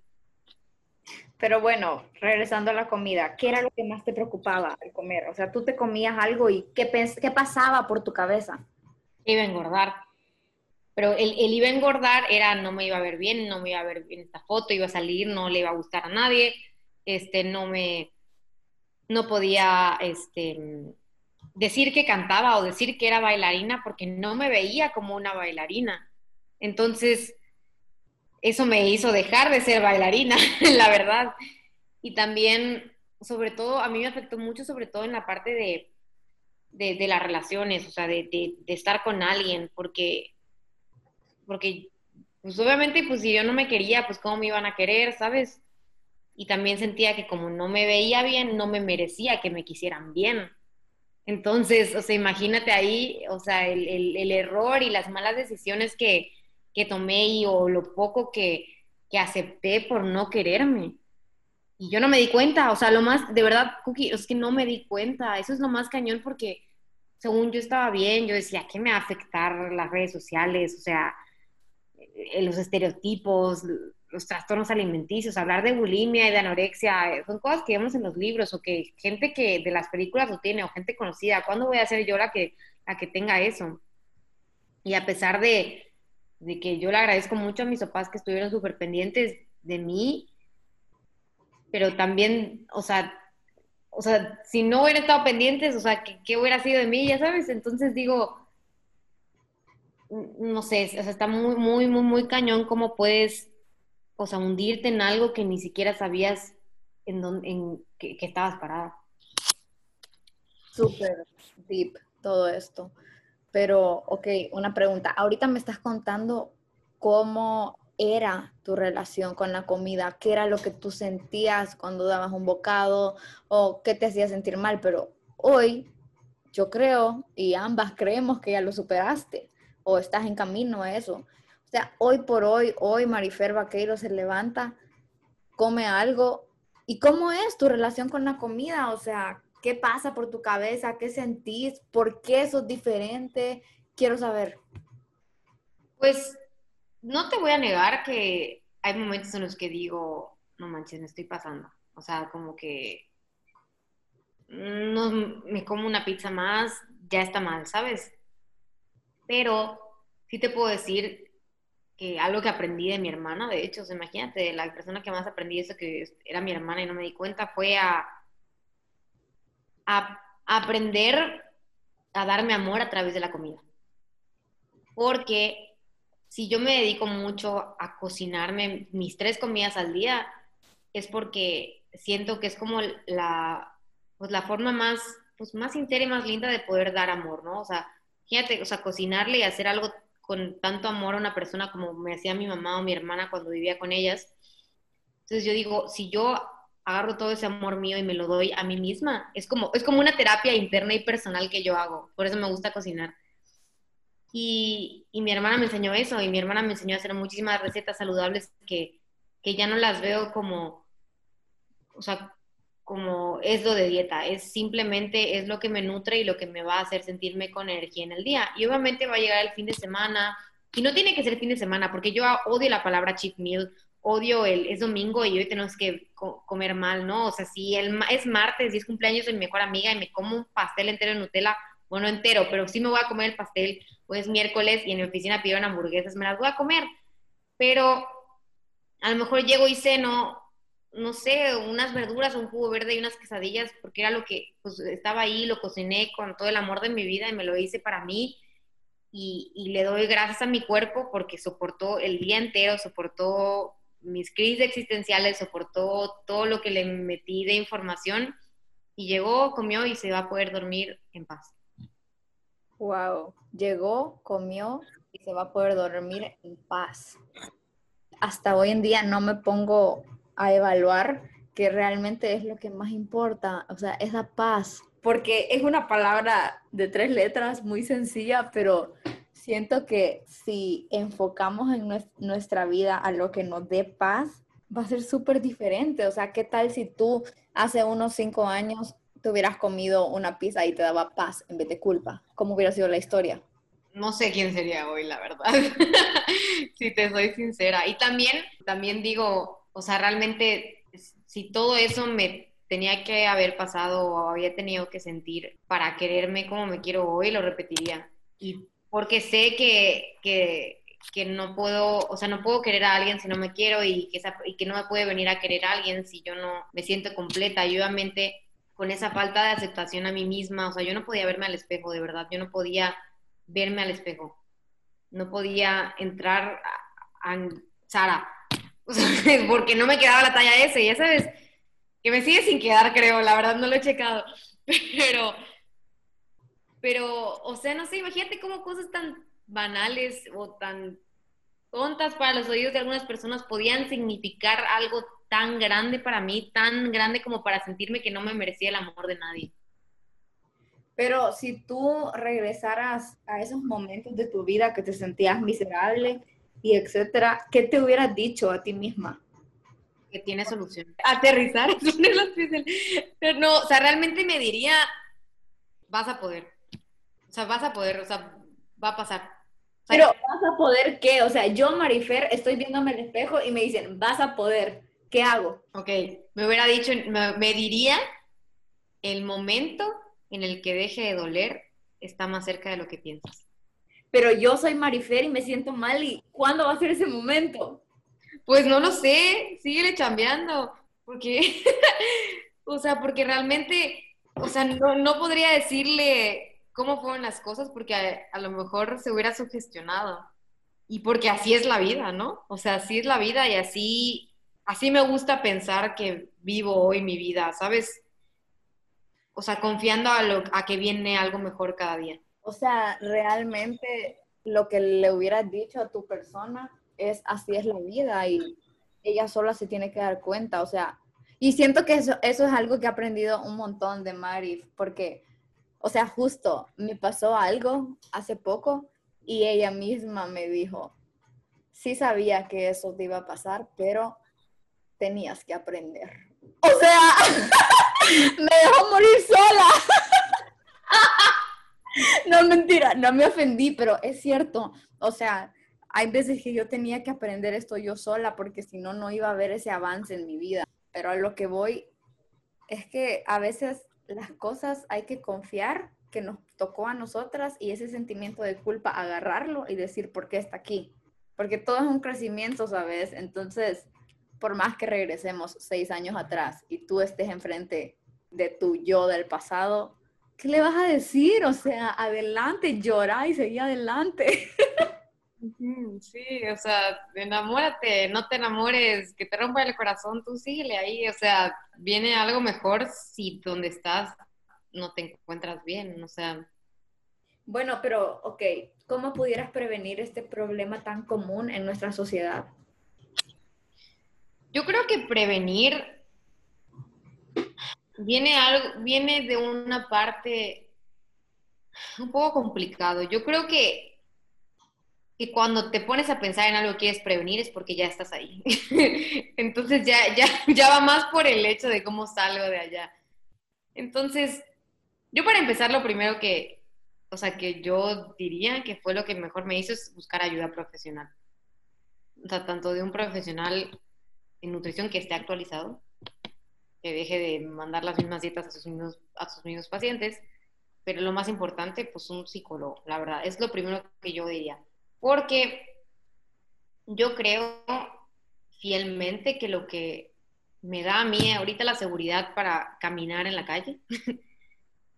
Pero bueno, regresando a la comida, ¿qué era lo que más te preocupaba al comer? O sea, tú te comías algo y ¿qué, qué pasaba por tu cabeza? Iba a engordar. Pero el, el, iba a engordar era, no me iba a ver bien, no me iba a ver bien esta foto, iba a salir, no le iba a gustar a nadie, este, no me, no podía, este, decir que cantaba o decir que era bailarina porque no me veía como una bailarina. Entonces, eso me hizo dejar de ser bailarina, la verdad. Y también, sobre todo, a mí me afectó mucho, sobre todo en la parte de, de, las relaciones, o sea, de, de, estar con alguien, porque, porque, pues obviamente, pues si yo no me quería, pues cómo me iban a querer, ¿sabes? Y también sentía que como no me veía bien, no me merecía que me quisieran bien. Entonces, o sea, imagínate ahí, o sea, el, el, error y las malas decisiones que, que tomé y o lo poco que, que, acepté por no quererme. Y yo no me di cuenta, o sea, lo más, de verdad, Cookie, es que no me di cuenta, eso es lo más cañón porque según yo estaba bien, yo decía, ¿qué me va a afectar las redes sociales? O sea, los estereotipos, los trastornos alimenticios, hablar de bulimia y de anorexia, eh, son cosas que vemos en los libros o que gente que de las películas lo tiene o gente conocida, ¿cuándo voy a ser yo la que, la que tenga eso? Y a pesar de, de que yo le agradezco mucho a mis papás que estuvieron súper pendientes de mí, pero también, o sea, o sea, si no hubieran estado pendientes, o sea, ¿qué, ¿qué, hubiera sido de mí? Ya sabes, entonces digo, no sé, o sea, está muy, muy, muy, muy cañón cómo puedes o sea, hundirte en algo que ni siquiera sabías en, dónde, en que, estabas parada. Súper deep todo esto. Pero, ok, una pregunta. Ahorita me estás contando cómo era tu relación con la comida, qué era lo que tú sentías cuando dabas un bocado o qué te hacía sentir mal, pero hoy yo creo y ambas creemos que ya lo superaste o estás en camino a eso sea, hoy por hoy, hoy Marifer Vaqueiro se levanta, come algo. ¿Y cómo es tu relación con la comida? O sea, ¿qué pasa por tu cabeza? ¿Qué sentís? ¿Por qué sos diferente? Quiero saber. Pues no te voy a negar que hay momentos en los que digo, no manches, me estoy pasando. O sea, como que no me como una pizza más, ya está mal, ¿sabes? Pero sí te puedo decir algo que aprendí de mi hermana, de hecho, imagínate, la persona que más aprendí eso que era mi hermana y no me di cuenta fue a, a, aprender a darme amor a través de la comida. Porque si yo me dedico mucho a cocinarme mis tres comidas al día, es porque siento que es como la, pues la forma más, pues más entera y más linda de poder dar amor, ¿no? O sea, fíjate, o sea, cocinarle y hacer algo con tanto amor a una persona como me hacía mi mamá o mi hermana cuando vivía con ellas. Entonces yo digo, si yo agarro todo ese amor mío y me lo doy a mí misma, es como, es como una terapia interna y personal que yo hago. Por eso me gusta cocinar. Y, y mi hermana me enseñó eso, y mi hermana me enseñó a hacer muchísimas recetas saludables que, que ya no las veo como, o sea, como es lo de dieta, es simplemente es lo que me nutre y lo que me va a hacer sentirme con energía en el día. Y obviamente va a llegar el fin de semana, y no tiene que ser fin de semana, porque yo odio la palabra cheat meal, odio el es domingo y hoy tenemos que comer mal, ¿no? O sea, si es martes y es cumpleaños de mi mejor amiga y me como un pastel entero de Nutella, bueno, entero, pero sí me voy a comer el pastel, o es miércoles y en mi oficina pidieron hamburguesas, me las voy a comer. Pero a lo mejor llego y ceno no sé, unas verduras, un jugo verde y unas quesadillas, porque era lo que pues, estaba ahí, lo cociné con todo el amor de mi vida y me lo hice para mí. Y, le doy gracias a mi cuerpo porque soportó el día entero, soportó mis crisis existenciales, soportó todo lo que le metí de información y llegó, comió y se va a poder dormir en paz. Wow, llegó, comió y se va a poder dormir en paz. Hasta hoy en día no me pongo a evaluar que realmente es lo que más importa, o sea, esa paz, porque es una palabra de tres letras muy sencilla, pero siento que si enfocamos en nuestra vida a lo que nos dé paz, va a ser súper diferente. O sea, ¿qué tal si tú hace unos cinco años te hubieras comido una pizza y te daba paz en vez de culpa? ¿Cómo hubiera sido la historia? No sé quién sería hoy, la verdad, si te soy sincera. Y también, también digo, o sea, realmente, si todo eso me tenía que haber pasado o había tenido que sentir para quererme como me quiero hoy, lo repetiría. Y porque sé que, que, que no puedo, o sea, no puedo querer a alguien si no me quiero y que, y que no me puede venir a querer a alguien si yo no me siento completa. Y obviamente con esa falta de aceptación a mí misma, o sea, yo no podía verme al espejo, de verdad, yo no podía verme al espejo, no podía entrar a, a Sara, porque no me quedaba la talla S, ya sabes, que me sigue sin quedar, creo, la verdad no lo he checado, pero, pero, o sea, no sé, imagínate cómo cosas tan banales o tan tontas para los oídos de algunas personas podían significar algo tan grande para mí, tan grande como para sentirme que no me merecía el amor de nadie. Pero si tú regresaras a esos momentos de tu vida que te sentías miserable y etcétera, ¿qué te hubieras dicho a ti misma? Que tiene solución. Aterrizar, Pero no, o sea, realmente me diría, vas a poder. O sea, vas a poder, o sea, va a pasar. Pero vas a poder qué? O sea, yo, Marifer, estoy viéndome el espejo y me dicen, vas a poder. ¿qué hago? Ok, me hubiera dicho, me, diría, el momento en el que deje de doler está más cerca de lo que piensas. Pero yo soy Marifer y me siento mal y ¿cuándo va a ser ese momento? Pues no lo sé, síguele chambeando, porque, o sea, porque realmente, o sea, no, podría decirle cómo fueron las cosas porque a, a, lo mejor se hubiera sugestionado. Y porque así es la vida, ¿no? O sea, así es la vida y así así me gusta pensar que vivo hoy mi vida, ¿sabes? O sea, confiando a, lo, a que viene algo mejor cada día. O sea, realmente lo que le hubieras dicho a tu persona es así es la vida y ella sola se tiene que dar cuenta, o sea, y siento que eso, eso es algo que he aprendido un montón de Mari, porque, o sea, justo me pasó algo hace poco y ella misma me dijo, sí sabía que eso te iba a pasar, pero tenías que aprender. O sea, me dejó morir sola. no, mentira, no me ofendí, pero es cierto. O sea, hay veces que yo tenía que aprender esto yo sola porque si no, no iba a haber ese avance en mi vida. Pero a lo que voy es que a veces las cosas hay que confiar que nos tocó a nosotras y ese sentimiento de culpa, agarrarlo y decir por qué está aquí. Porque todo es un crecimiento, ¿sabes? Entonces, por más que regresemos seis años atrás y tú estés enfrente de tu yo del pasado, ¿qué le vas a decir? O sea, adelante, llora y seguí adelante. Sí, o sea, enamórate, no te enamores, que te rompa el corazón, tú síguele ahí, o sea, viene algo mejor si donde estás no te encuentras bien, o sea. Bueno, pero, ok, ¿cómo pudieras prevenir este problema tan común en nuestra sociedad? Yo creo que prevenir viene, algo, viene de una parte un poco complicado. Yo creo que, que cuando te pones a pensar en algo que quieres prevenir es porque ya estás ahí. Entonces ya, ya, ya va más por el hecho de cómo salgo de allá. Entonces, yo para empezar lo primero que, o sea, que yo diría que fue lo que mejor me hizo es buscar ayuda profesional. O sea, tanto de un profesional en nutrición que esté actualizado, que deje de mandar las mismas dietas a sus mismos, a sus pacientes, pero lo más importante, pues un psicólogo, la verdad, es lo primero que yo diría, porque yo creo fielmente que lo que me da a mí ahorita la seguridad para caminar en la calle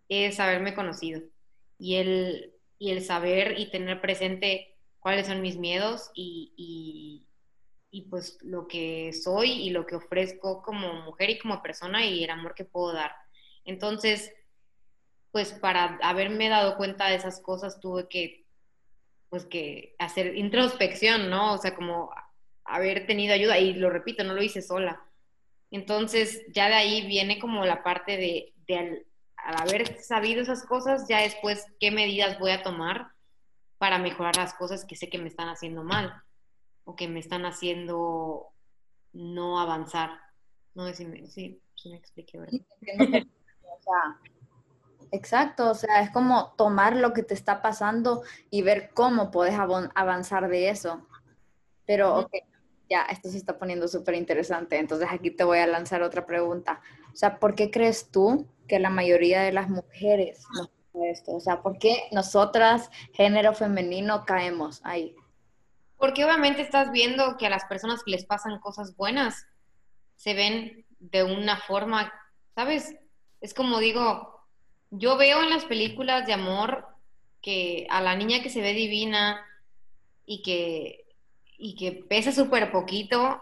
es haberme conocido y el, y el saber y tener presente cuáles son mis miedos y pues lo que soy y lo que ofrezco como mujer y como persona y el amor que puedo dar. Entonces, pues para haberme dado cuenta de esas cosas tuve que, pues que hacer introspección, ¿no? O sea, como haber tenido ayuda y lo repito, no lo hice sola. Entonces, ya de ahí viene como la parte de, al, al haber sabido esas cosas, ya después qué medidas voy a tomar para mejorar las cosas que sé que me están haciendo mal o que me están haciendo no avanzar. No sé si me, sí, me expliqué, ¿verdad? exacto, o sea, es como tomar lo que te está pasando y ver cómo puedes avanzar de eso. Pero, ok, ya, esto se está poniendo súper interesante. Entonces aquí te voy a lanzar otra pregunta. O sea, ¿por qué crees tú que la mayoría de las mujeres no esto? O sea, ¿por qué nosotras, género femenino, caemos ahí? Porque obviamente estás viendo que a las personas que les pasan cosas buenas se ven de una forma, ¿sabes? Es como digo, yo veo en las películas de amor que a la niña que se ve divina y que, y que pesa súper poquito,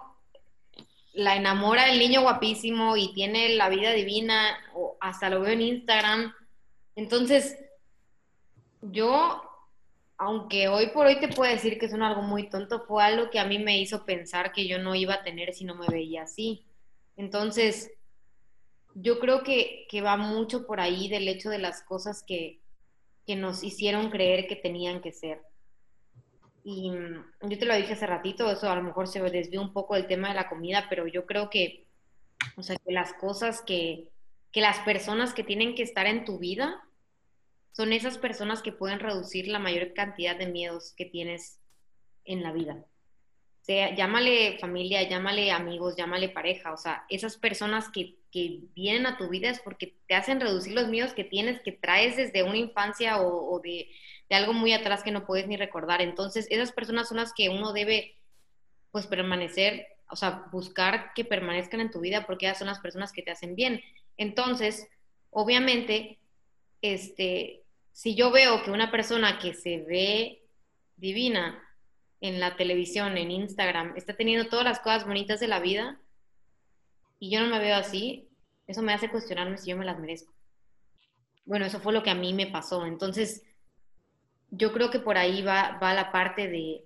la enamora el niño guapísimo y tiene la vida divina, o hasta lo veo en Instagram. Entonces, yo, aunque hoy por hoy te puedo decir que es algo muy tonto, fue algo que a mí me hizo pensar que yo no iba a tener si no me veía así. Entonces, yo creo que, que va mucho por ahí del hecho de las cosas que, que nos hicieron creer que tenían que ser. Y mm, yo te lo dije hace ratito, eso a lo mejor se desvió un poco del tema de la comida, pero yo creo que, o sea, que las cosas que, que las personas que tienen que estar en tu vida son esas personas que pueden reducir la mayor cantidad de miedos que tienes en la vida. O sea, llámale familia, llámale amigos, llámale pareja, o sea, esas personas que, que vienen a tu vida es porque te hacen reducir los miedos que tienes, que traes desde una infancia o, o de, de algo muy atrás que no puedes ni recordar. Entonces, esas personas son las que uno debe, pues, permanecer, o sea, buscar que permanezcan en tu vida porque ellas son las personas que te hacen bien. Entonces, obviamente, este, si yo veo que una persona que se ve divina en la televisión, en Instagram, está teniendo todas las cosas bonitas de la vida y yo no me veo así, eso me hace cuestionarme si yo me las merezco. Bueno, eso fue lo que a mí me pasó. Entonces, yo creo que por ahí va, va la parte de,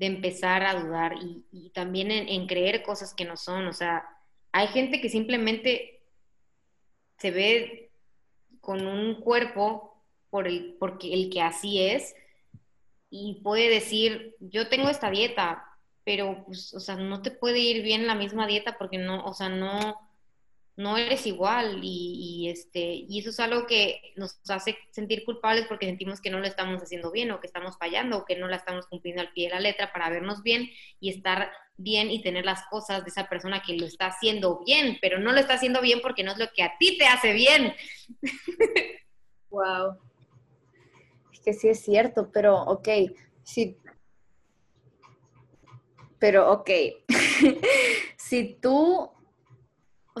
de empezar a dudar y, también en, creer cosas que no son. O sea, hay gente que simplemente se ve con un cuerpo por el, porque el que así es y puede decir, yo tengo esta dieta, pero pues, o sea, no te puede ir bien la misma dieta porque no, o sea, no, no eres igual y, este, y eso es algo que nos hace sentir culpables porque sentimos que no lo estamos haciendo bien o que estamos fallando o que no la estamos cumpliendo al pie de la letra para vernos bien y estar bien y tener las cosas de esa persona que lo está haciendo bien, pero no lo está haciendo bien porque no es lo que a ti te hace bien. Wow. Que sí es cierto, pero ok, sí. Pero ok, si tú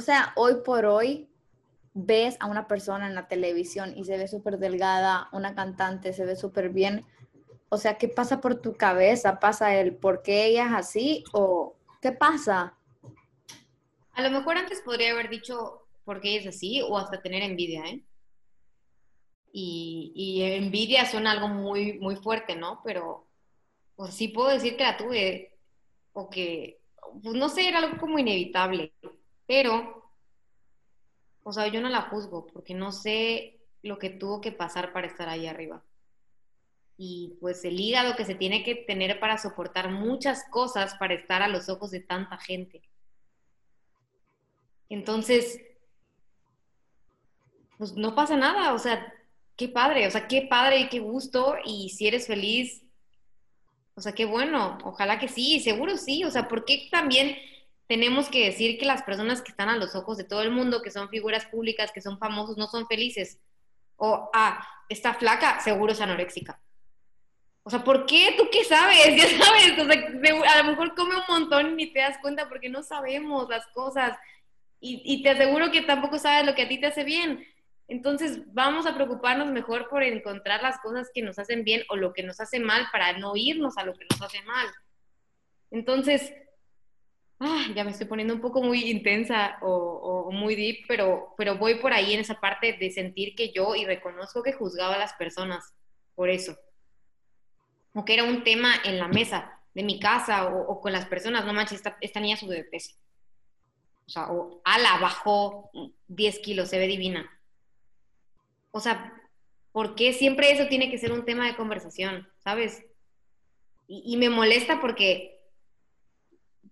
o sea, hoy por hoy ves a una persona en la televisión y se ve súper delgada, una cantante se ve súper bien. O sea, ¿qué pasa por tu cabeza? ¿Pasa el por qué ella es así o qué pasa? A lo mejor antes podría haber dicho por qué ella es así o hasta tener envidia, ¿eh? Y, y envidia suena algo muy, muy fuerte, ¿no? Pero pues sí puedo decir que la tuve o que, pues no sé, era algo como inevitable. Pero, o sea, yo no la juzgo porque no sé lo que tuvo que pasar para estar ahí arriba. Y pues el hígado que se tiene que tener para soportar muchas cosas para estar a los ojos de tanta gente. Entonces, pues no pasa nada, o sea, qué padre, o sea, qué padre y qué gusto, y si eres feliz, o sea, qué bueno, ojalá que sí, seguro sí, o sea, porque también tenemos que decir que las personas que están a los ojos de todo el mundo, que son figuras públicas, que son famosos, no son felices. O, ah, está flaca, seguro es anoréxica. O sea, ¿por qué? ¿Tú qué sabes? Ya sabes, o sea, a lo mejor come un montón y ni te das cuenta porque no sabemos las cosas. Y, y te aseguro que tampoco sabes lo que a ti te hace bien. Entonces, vamos a preocuparnos mejor por encontrar las cosas que nos hacen bien o lo que nos hace mal para no irnos a lo que nos hace mal. Entonces, ah, ya me estoy poniendo un poco muy intensa o, muy deep, pero, pero voy por ahí en esa parte de sentir que yo y reconozco que juzgaba a las personas por eso. O que era un tema en la mesa de mi casa o, con las personas, no manches, esta, esta niña sube de peso. O sea, o ala, bajó 10 kilos, se ve divina. O sea, ¿por qué siempre eso tiene que ser un tema de conversación? ¿Sabes? y me molesta porque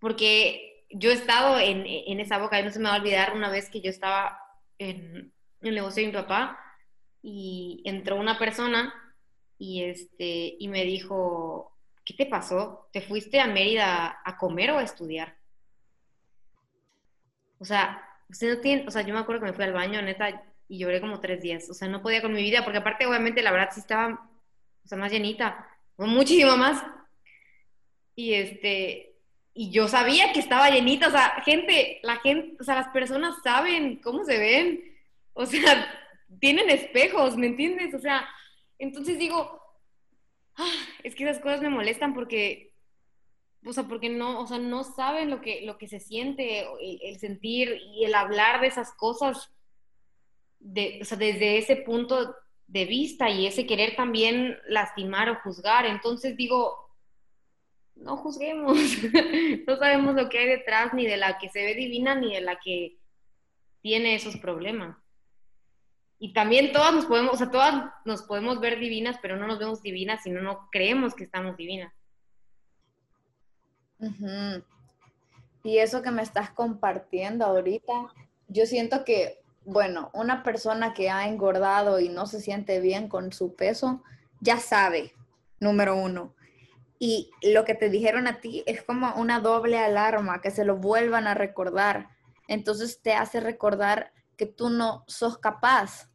porque yo he estado en, en, esa boca, y no se me va a olvidar una vez que yo estaba en, el negocio de mi papá y entró una persona y, este, y me dijo, ¿qué te pasó? ¿Te fuiste a Mérida a comer o a estudiar? O sea, usted no tiene, o sea, yo me acuerdo que me fui al baño, neta, y lloré como tres días. O sea, no podía con mi vida, porque aparte, obviamente, la verdad sí estaba, o sea, más llenita, muchísimo más. Y este, y yo sabía que estaba llenita, o sea, gente, la gente, o sea, las personas saben cómo se ven. o sea, tienen espejos, ¿me entiendes? O sea, entonces digo, ah, es que esas cosas me molestan porque, o sea, porque no, o sea, no saben lo que, lo que se siente, el, sentir y el hablar de esas cosas, de, o sea, desde ese punto de vista y ese querer también lastimar o juzgar. Entonces digo, no juzguemos, no sabemos lo que hay detrás, ni de la que se ve divina, ni de la que tiene esos problemas. Y también todas nos podemos, o sea, todas nos podemos ver divinas, pero no nos vemos divinas si no creemos que estamos divinas. Y eso que me estás compartiendo ahorita, yo siento que, bueno, una persona que ha engordado y no se siente bien con su peso, ya sabe, número uno. Y lo que te dijeron a ti es como una doble alarma, que se lo vuelvan a recordar. Entonces te hace recordar que tú no sos capaz.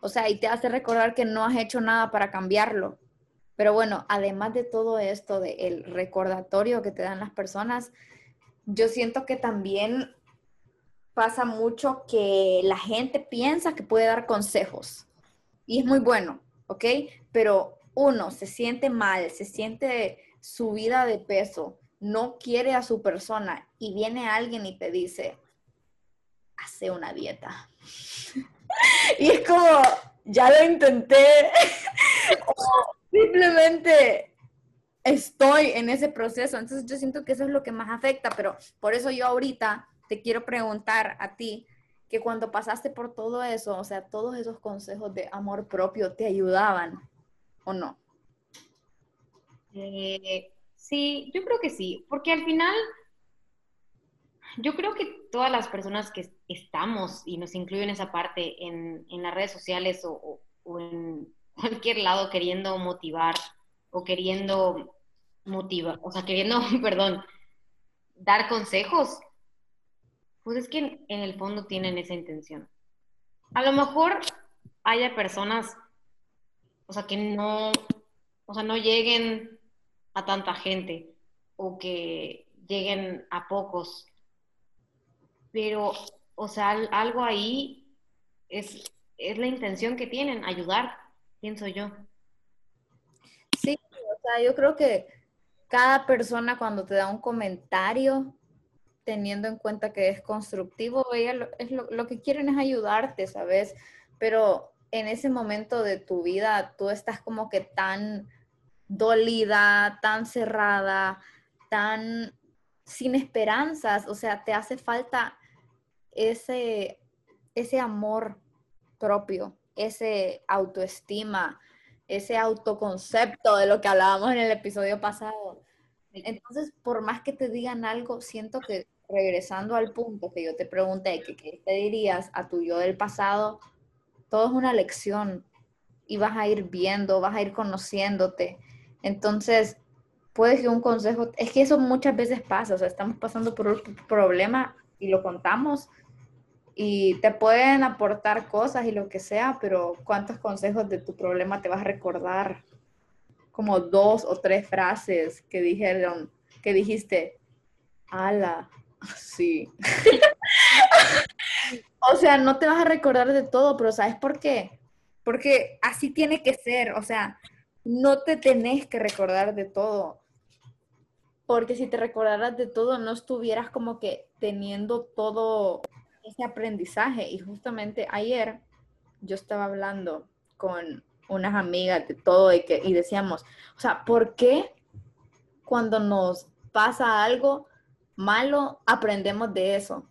O sea, y te hace recordar que no has hecho nada para cambiarlo. Pero bueno, además de todo esto, del recordatorio que te dan las personas, yo siento que también pasa mucho que la gente piensa que puede dar consejos. Y es muy bueno, ¿ok? Pero uno se siente mal, se siente subida de peso, no quiere a su persona y viene alguien y te dice, hace una dieta. y es como, ya lo intenté. o simplemente estoy en ese proceso. Entonces yo siento que eso es lo que más afecta, pero por eso yo ahorita te quiero preguntar a ti que cuando pasaste por todo eso, o sea, todos esos consejos de amor propio te ayudaban o no? Eh, sí, yo creo que sí, porque al final, yo creo que todas las personas que estamos, y nos incluyen esa parte, en, las redes sociales o, en cualquier lado queriendo motivar o queriendo motivar, o sea, queriendo, perdón, dar consejos, pues es que en el fondo tienen esa intención. A lo mejor haya personas o sea, que no, o sea, no lleguen a tanta gente o que lleguen a pocos. Pero, o sea, algo ahí es, es la intención que tienen, ayudar, pienso yo. Sí, o sea, yo creo que cada persona cuando te da un comentario, teniendo en cuenta que es constructivo, ella es lo, lo que quieren es ayudarte, ¿sabes? Pero en ese momento de tu vida tú estás como que tan dolida, tan cerrada, tan sin esperanzas, o sea, te hace falta ese, ese amor propio, ese autoestima, ese autoconcepto de lo que hablábamos en el episodio pasado. Entonces, por más que te digan algo, siento que regresando al punto que yo te pregunté, que qué te dirías a tu yo del pasado, todo es una lección y vas a ir viendo, vas a ir conociéndote. Entonces, puede que un consejo, es que eso muchas veces pasa, o sea, estamos pasando por un problema y lo contamos y te pueden aportar cosas y lo que sea, pero ¿cuántos consejos de tu problema te vas a recordar? Como dos o tres frases que dijeron, que dijiste, ala, sí. o sea, no te vas a recordar de todo, pero ¿sabes por qué? Porque así tiene que ser, o sea, no te tenés que recordar de todo. Porque si te recordaras de todo, no estuvieras como que teniendo todo ese aprendizaje. Y justamente ayer yo estaba hablando con unas amigas de todo y, que, y decíamos, o sea, ¿por qué cuando nos pasa algo malo aprendemos de eso?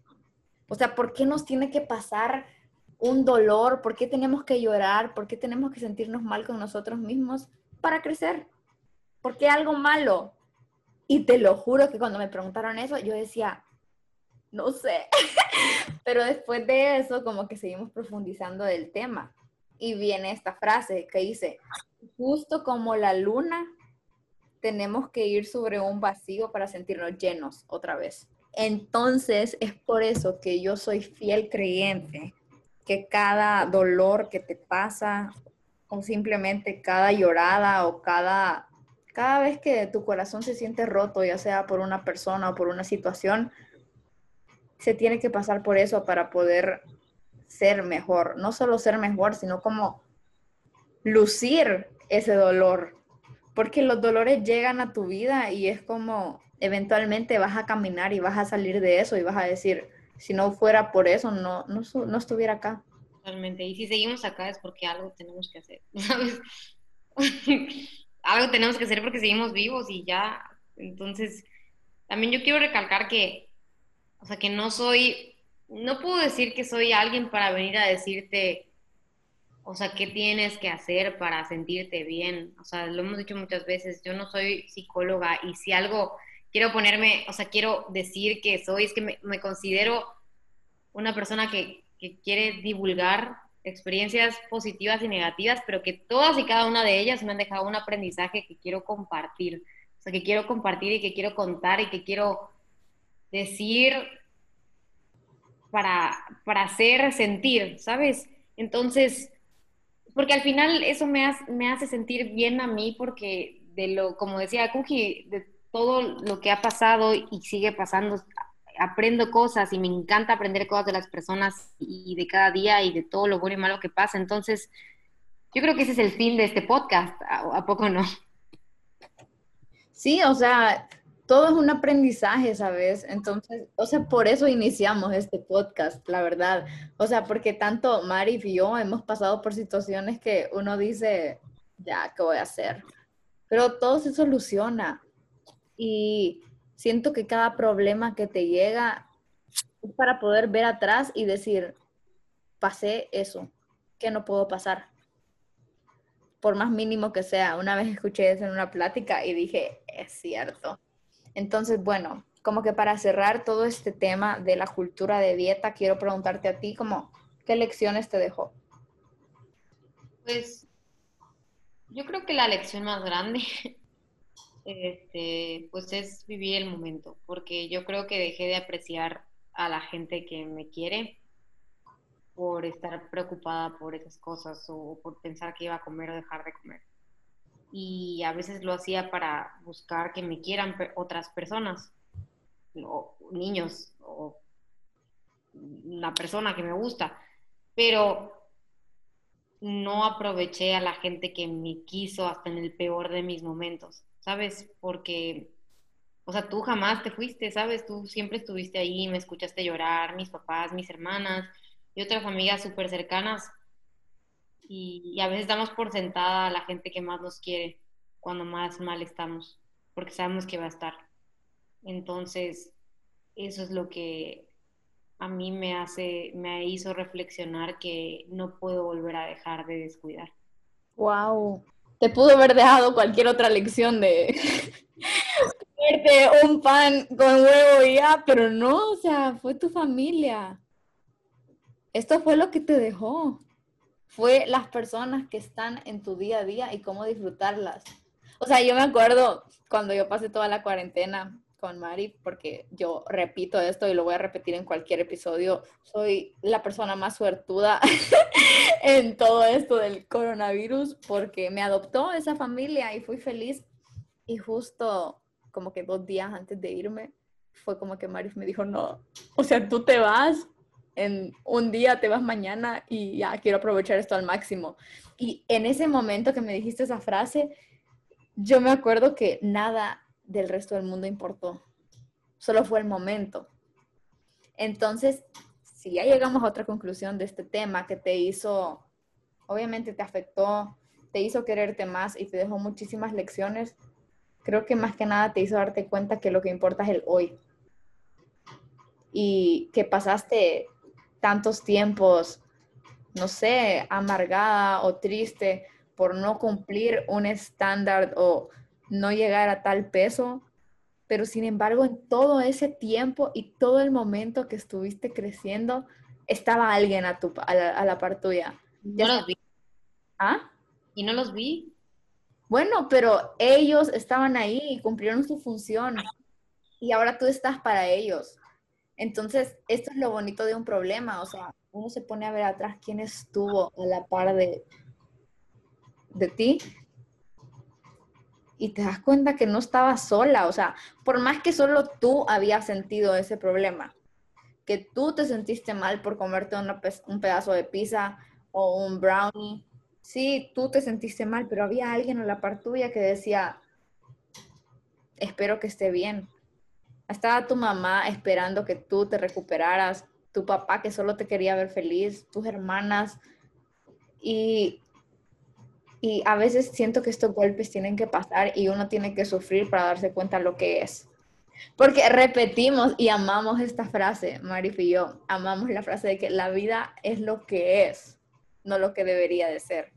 O sea, ¿por qué nos tiene que pasar un dolor? ¿Por qué tenemos que llorar? ¿Por qué tenemos que sentirnos mal con nosotros mismos para crecer? ¿Por qué algo malo? Y te lo juro que cuando me preguntaron eso, yo decía, no sé. Pero después de eso, como que seguimos profundizando del tema. Y viene esta frase que dice, justo como la luna, tenemos que ir sobre un vacío para sentirnos llenos otra vez. Entonces es por eso que yo soy fiel creyente que cada dolor que te pasa o simplemente cada llorada o cada, cada vez que tu corazón se siente roto, ya sea por una persona o por una situación, se tiene que pasar por eso para poder ser mejor, no solo ser mejor, sino como lucir ese dolor, porque los dolores llegan a tu vida y es como eventualmente vas a caminar y vas a salir de eso y vas a decir, si no fuera por eso, no, no, no estuviera acá. Totalmente. Y si seguimos acá es porque algo tenemos que hacer, ¿sabes? algo tenemos que hacer porque seguimos vivos y ya. Entonces, también yo quiero recalcar que, o sea, que no soy, no puedo decir que soy alguien para venir a decirte, o sea, qué tienes que hacer para sentirte bien. O sea, lo hemos dicho muchas veces, yo no soy psicóloga y si algo quiero ponerme, o sea, quiero decir que soy, es que me, considero una persona que, que, quiere divulgar experiencias positivas y negativas, pero que todas y cada una de ellas me han dejado un aprendizaje que quiero compartir. O sea, que quiero compartir y que quiero contar y que quiero decir para, para hacer sentir, ¿sabes? Entonces, porque al final eso me hace, me hace sentir bien a mí porque de lo, como decía Kuji, de todo lo que ha pasado y sigue pasando, aprendo cosas y me encanta aprender cosas de las personas y de cada día y de todo lo bueno y malo que pasa. Entonces, yo creo que ese es el fin de este podcast, ¿a, poco no? Sí, o sea, todo es un aprendizaje, ¿sabes? Entonces, o sea, por eso iniciamos este podcast, la verdad. O sea, porque tanto Mari y yo hemos pasado por situaciones que uno dice, ya, ¿qué voy a hacer? Pero todo se soluciona y siento que cada problema que te llega es para poder ver atrás y decir, pasé eso, que no puedo pasar. Por más mínimo que sea, una vez escuché eso en una plática y dije, es cierto. Entonces, bueno, como que para cerrar todo este tema de la cultura de dieta, quiero preguntarte a ti como, ¿qué lecciones te dejó? Pues yo creo que la lección más grande este, pues es vivir el momento, porque yo creo que dejé de apreciar a la gente que me quiere por estar preocupada por esas cosas o por pensar que iba a comer o dejar de comer. Y a veces lo hacía para buscar que me quieran otras personas, niños, o una persona que me gusta, pero no aproveché a la gente que me quiso hasta en el peor de mis momentos. ¿sabes? Porque, o sea, tú jamás te fuiste, ¿sabes? Tú siempre estuviste ahí, me escuchaste llorar, mis papás, mis hermanas y otras amigas súper cercanas. Y, a veces damos por sentada a la gente que más nos quiere cuando más mal estamos, porque sabemos que va a estar. Entonces, eso es lo que a mí me hace, me hizo reflexionar que no puedo volver a dejar de descuidar. Wow, te pudo haber dejado cualquier otra lección de un pan con huevo y ya, pero no, o sea, fue tu familia. Esto fue lo que te dejó. Fue las personas que están en tu día a día y cómo disfrutarlas. O sea, yo me acuerdo cuando yo pasé toda la cuarentena, con Mari porque yo repito esto y lo voy a repetir en cualquier episodio. Soy la persona más suertuda en todo esto del coronavirus porque me adoptó esa familia y fui feliz. Y justo como que dos días antes de irme, fue como que Mari me dijo, no, o sea, tú te vas en un día, te vas mañana y ya quiero aprovechar esto al máximo. Y en ese momento que me dijiste esa frase, yo me acuerdo que nada del resto del mundo importó. Solo fue el momento. Entonces, si ya llegamos a otra conclusión de este tema que te hizo, obviamente te afectó, te hizo quererte más y te dejó muchísimas lecciones, creo que más que nada te hizo darte cuenta que lo que importa es el hoy. Y que pasaste tantos tiempos, no sé, amargada o triste por no cumplir un estándar o no llegar a tal peso, pero sin embargo en todo ese tiempo y todo el momento que estuviste creciendo, estaba alguien a, tu, a, la, par tuya. No los vi. ¿Ah? Y no los vi. Bueno, pero ellos estaban ahí y cumplieron su función y ahora tú estás para ellos. Entonces, esto es lo bonito de un problema, o sea, uno se pone a ver atrás quién estuvo a la par de, de ti y te das cuenta que no estabas sola, o sea, por más que solo tú habías sentido ese problema, que tú te sentiste mal por comerte un pedazo de pizza o un brownie. Sí, tú te sentiste mal, pero había alguien en la par tuya que decía, espero que esté bien. Estaba tu mamá esperando que tú te recuperaras, tu papá que solo te quería ver feliz, tus hermanas. Y, y a veces siento que estos golpes tienen que pasar y uno tiene que sufrir para darse cuenta lo que es. Porque repetimos y amamos esta frase, Marif y yo, amamos la frase de que la vida es lo que es, no lo que debería de ser.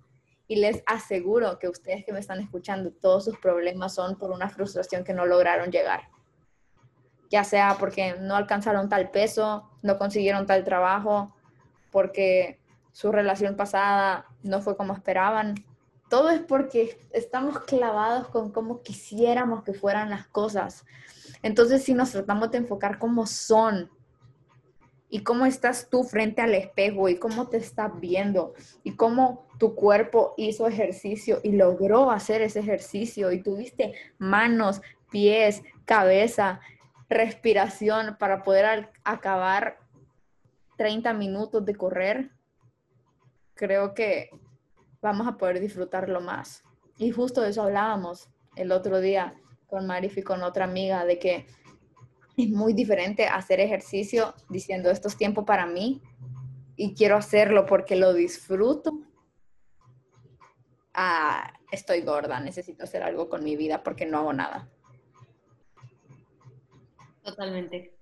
Y les aseguro que ustedes que me están escuchando, todos sus problemas son por una frustración que no lograron llegar. Ya sea porque no alcanzaron tal peso, no consiguieron tal trabajo, porque su relación pasada no fue como esperaban. Todo es porque estamos clavados con cómo quisiéramos que fueran las cosas. Entonces, si nos tratamos de enfocar cómo son y cómo estás tú frente al espejo y cómo te estás viendo y cómo tu cuerpo hizo ejercicio y logró hacer ese ejercicio y tuviste manos, pies, cabeza, respiración para poder acabar 30 minutos de correr, creo que vamos a poder disfrutarlo más. Y justo de eso hablábamos el otro día con Marif y con otra amiga de que es muy diferente hacer ejercicio diciendo esto es tiempo para mí y quiero hacerlo porque lo disfruto. Ah, estoy gorda, necesito hacer algo con mi vida porque no hago nada. Totalmente.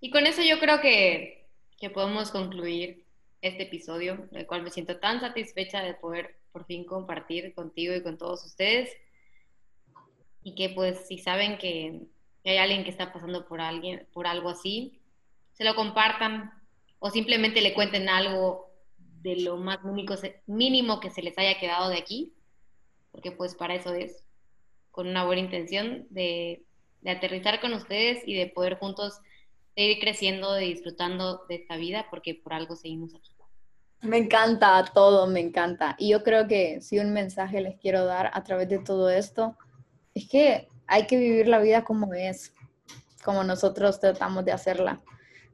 Y con eso yo creo que, que podemos concluir este episodio, el cual me siento tan satisfecha de poder por fin compartir contigo y con todos ustedes y que pues si saben que hay alguien que está pasando por alguien por algo así, se lo compartan o simplemente le cuenten algo de lo más mínimo que se les haya quedado de aquí, porque pues para eso es, con una buena intención de, de aterrizar con ustedes y de poder juntos seguir creciendo, de disfrutando de esta vida, porque por algo seguimos aquí. Me encanta todo, me encanta. Y yo creo que si un mensaje les quiero dar a través de todo esto, es que hay que vivir la vida como es, como nosotros tratamos de hacerla.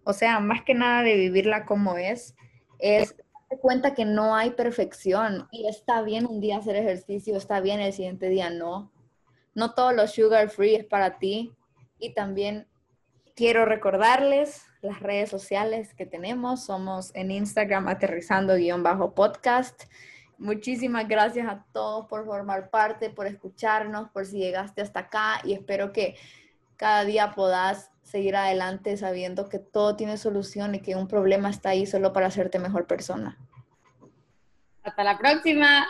O sea, más que nada de vivirla como es, es darte cuenta que no hay perfección y está bien un día hacer ejercicio, está bien el siguiente día no. No todo lo sugar free es para ti. Y también quiero recordarles las redes sociales que tenemos. Somos en Instagram aterrizando-podcast. Muchísimas gracias a todos por formar parte, por escucharnos, por si llegaste hasta acá y espero que cada día puedas seguir adelante sabiendo que todo tiene solución y que un problema está ahí solo para hacerte mejor persona. Hasta la próxima.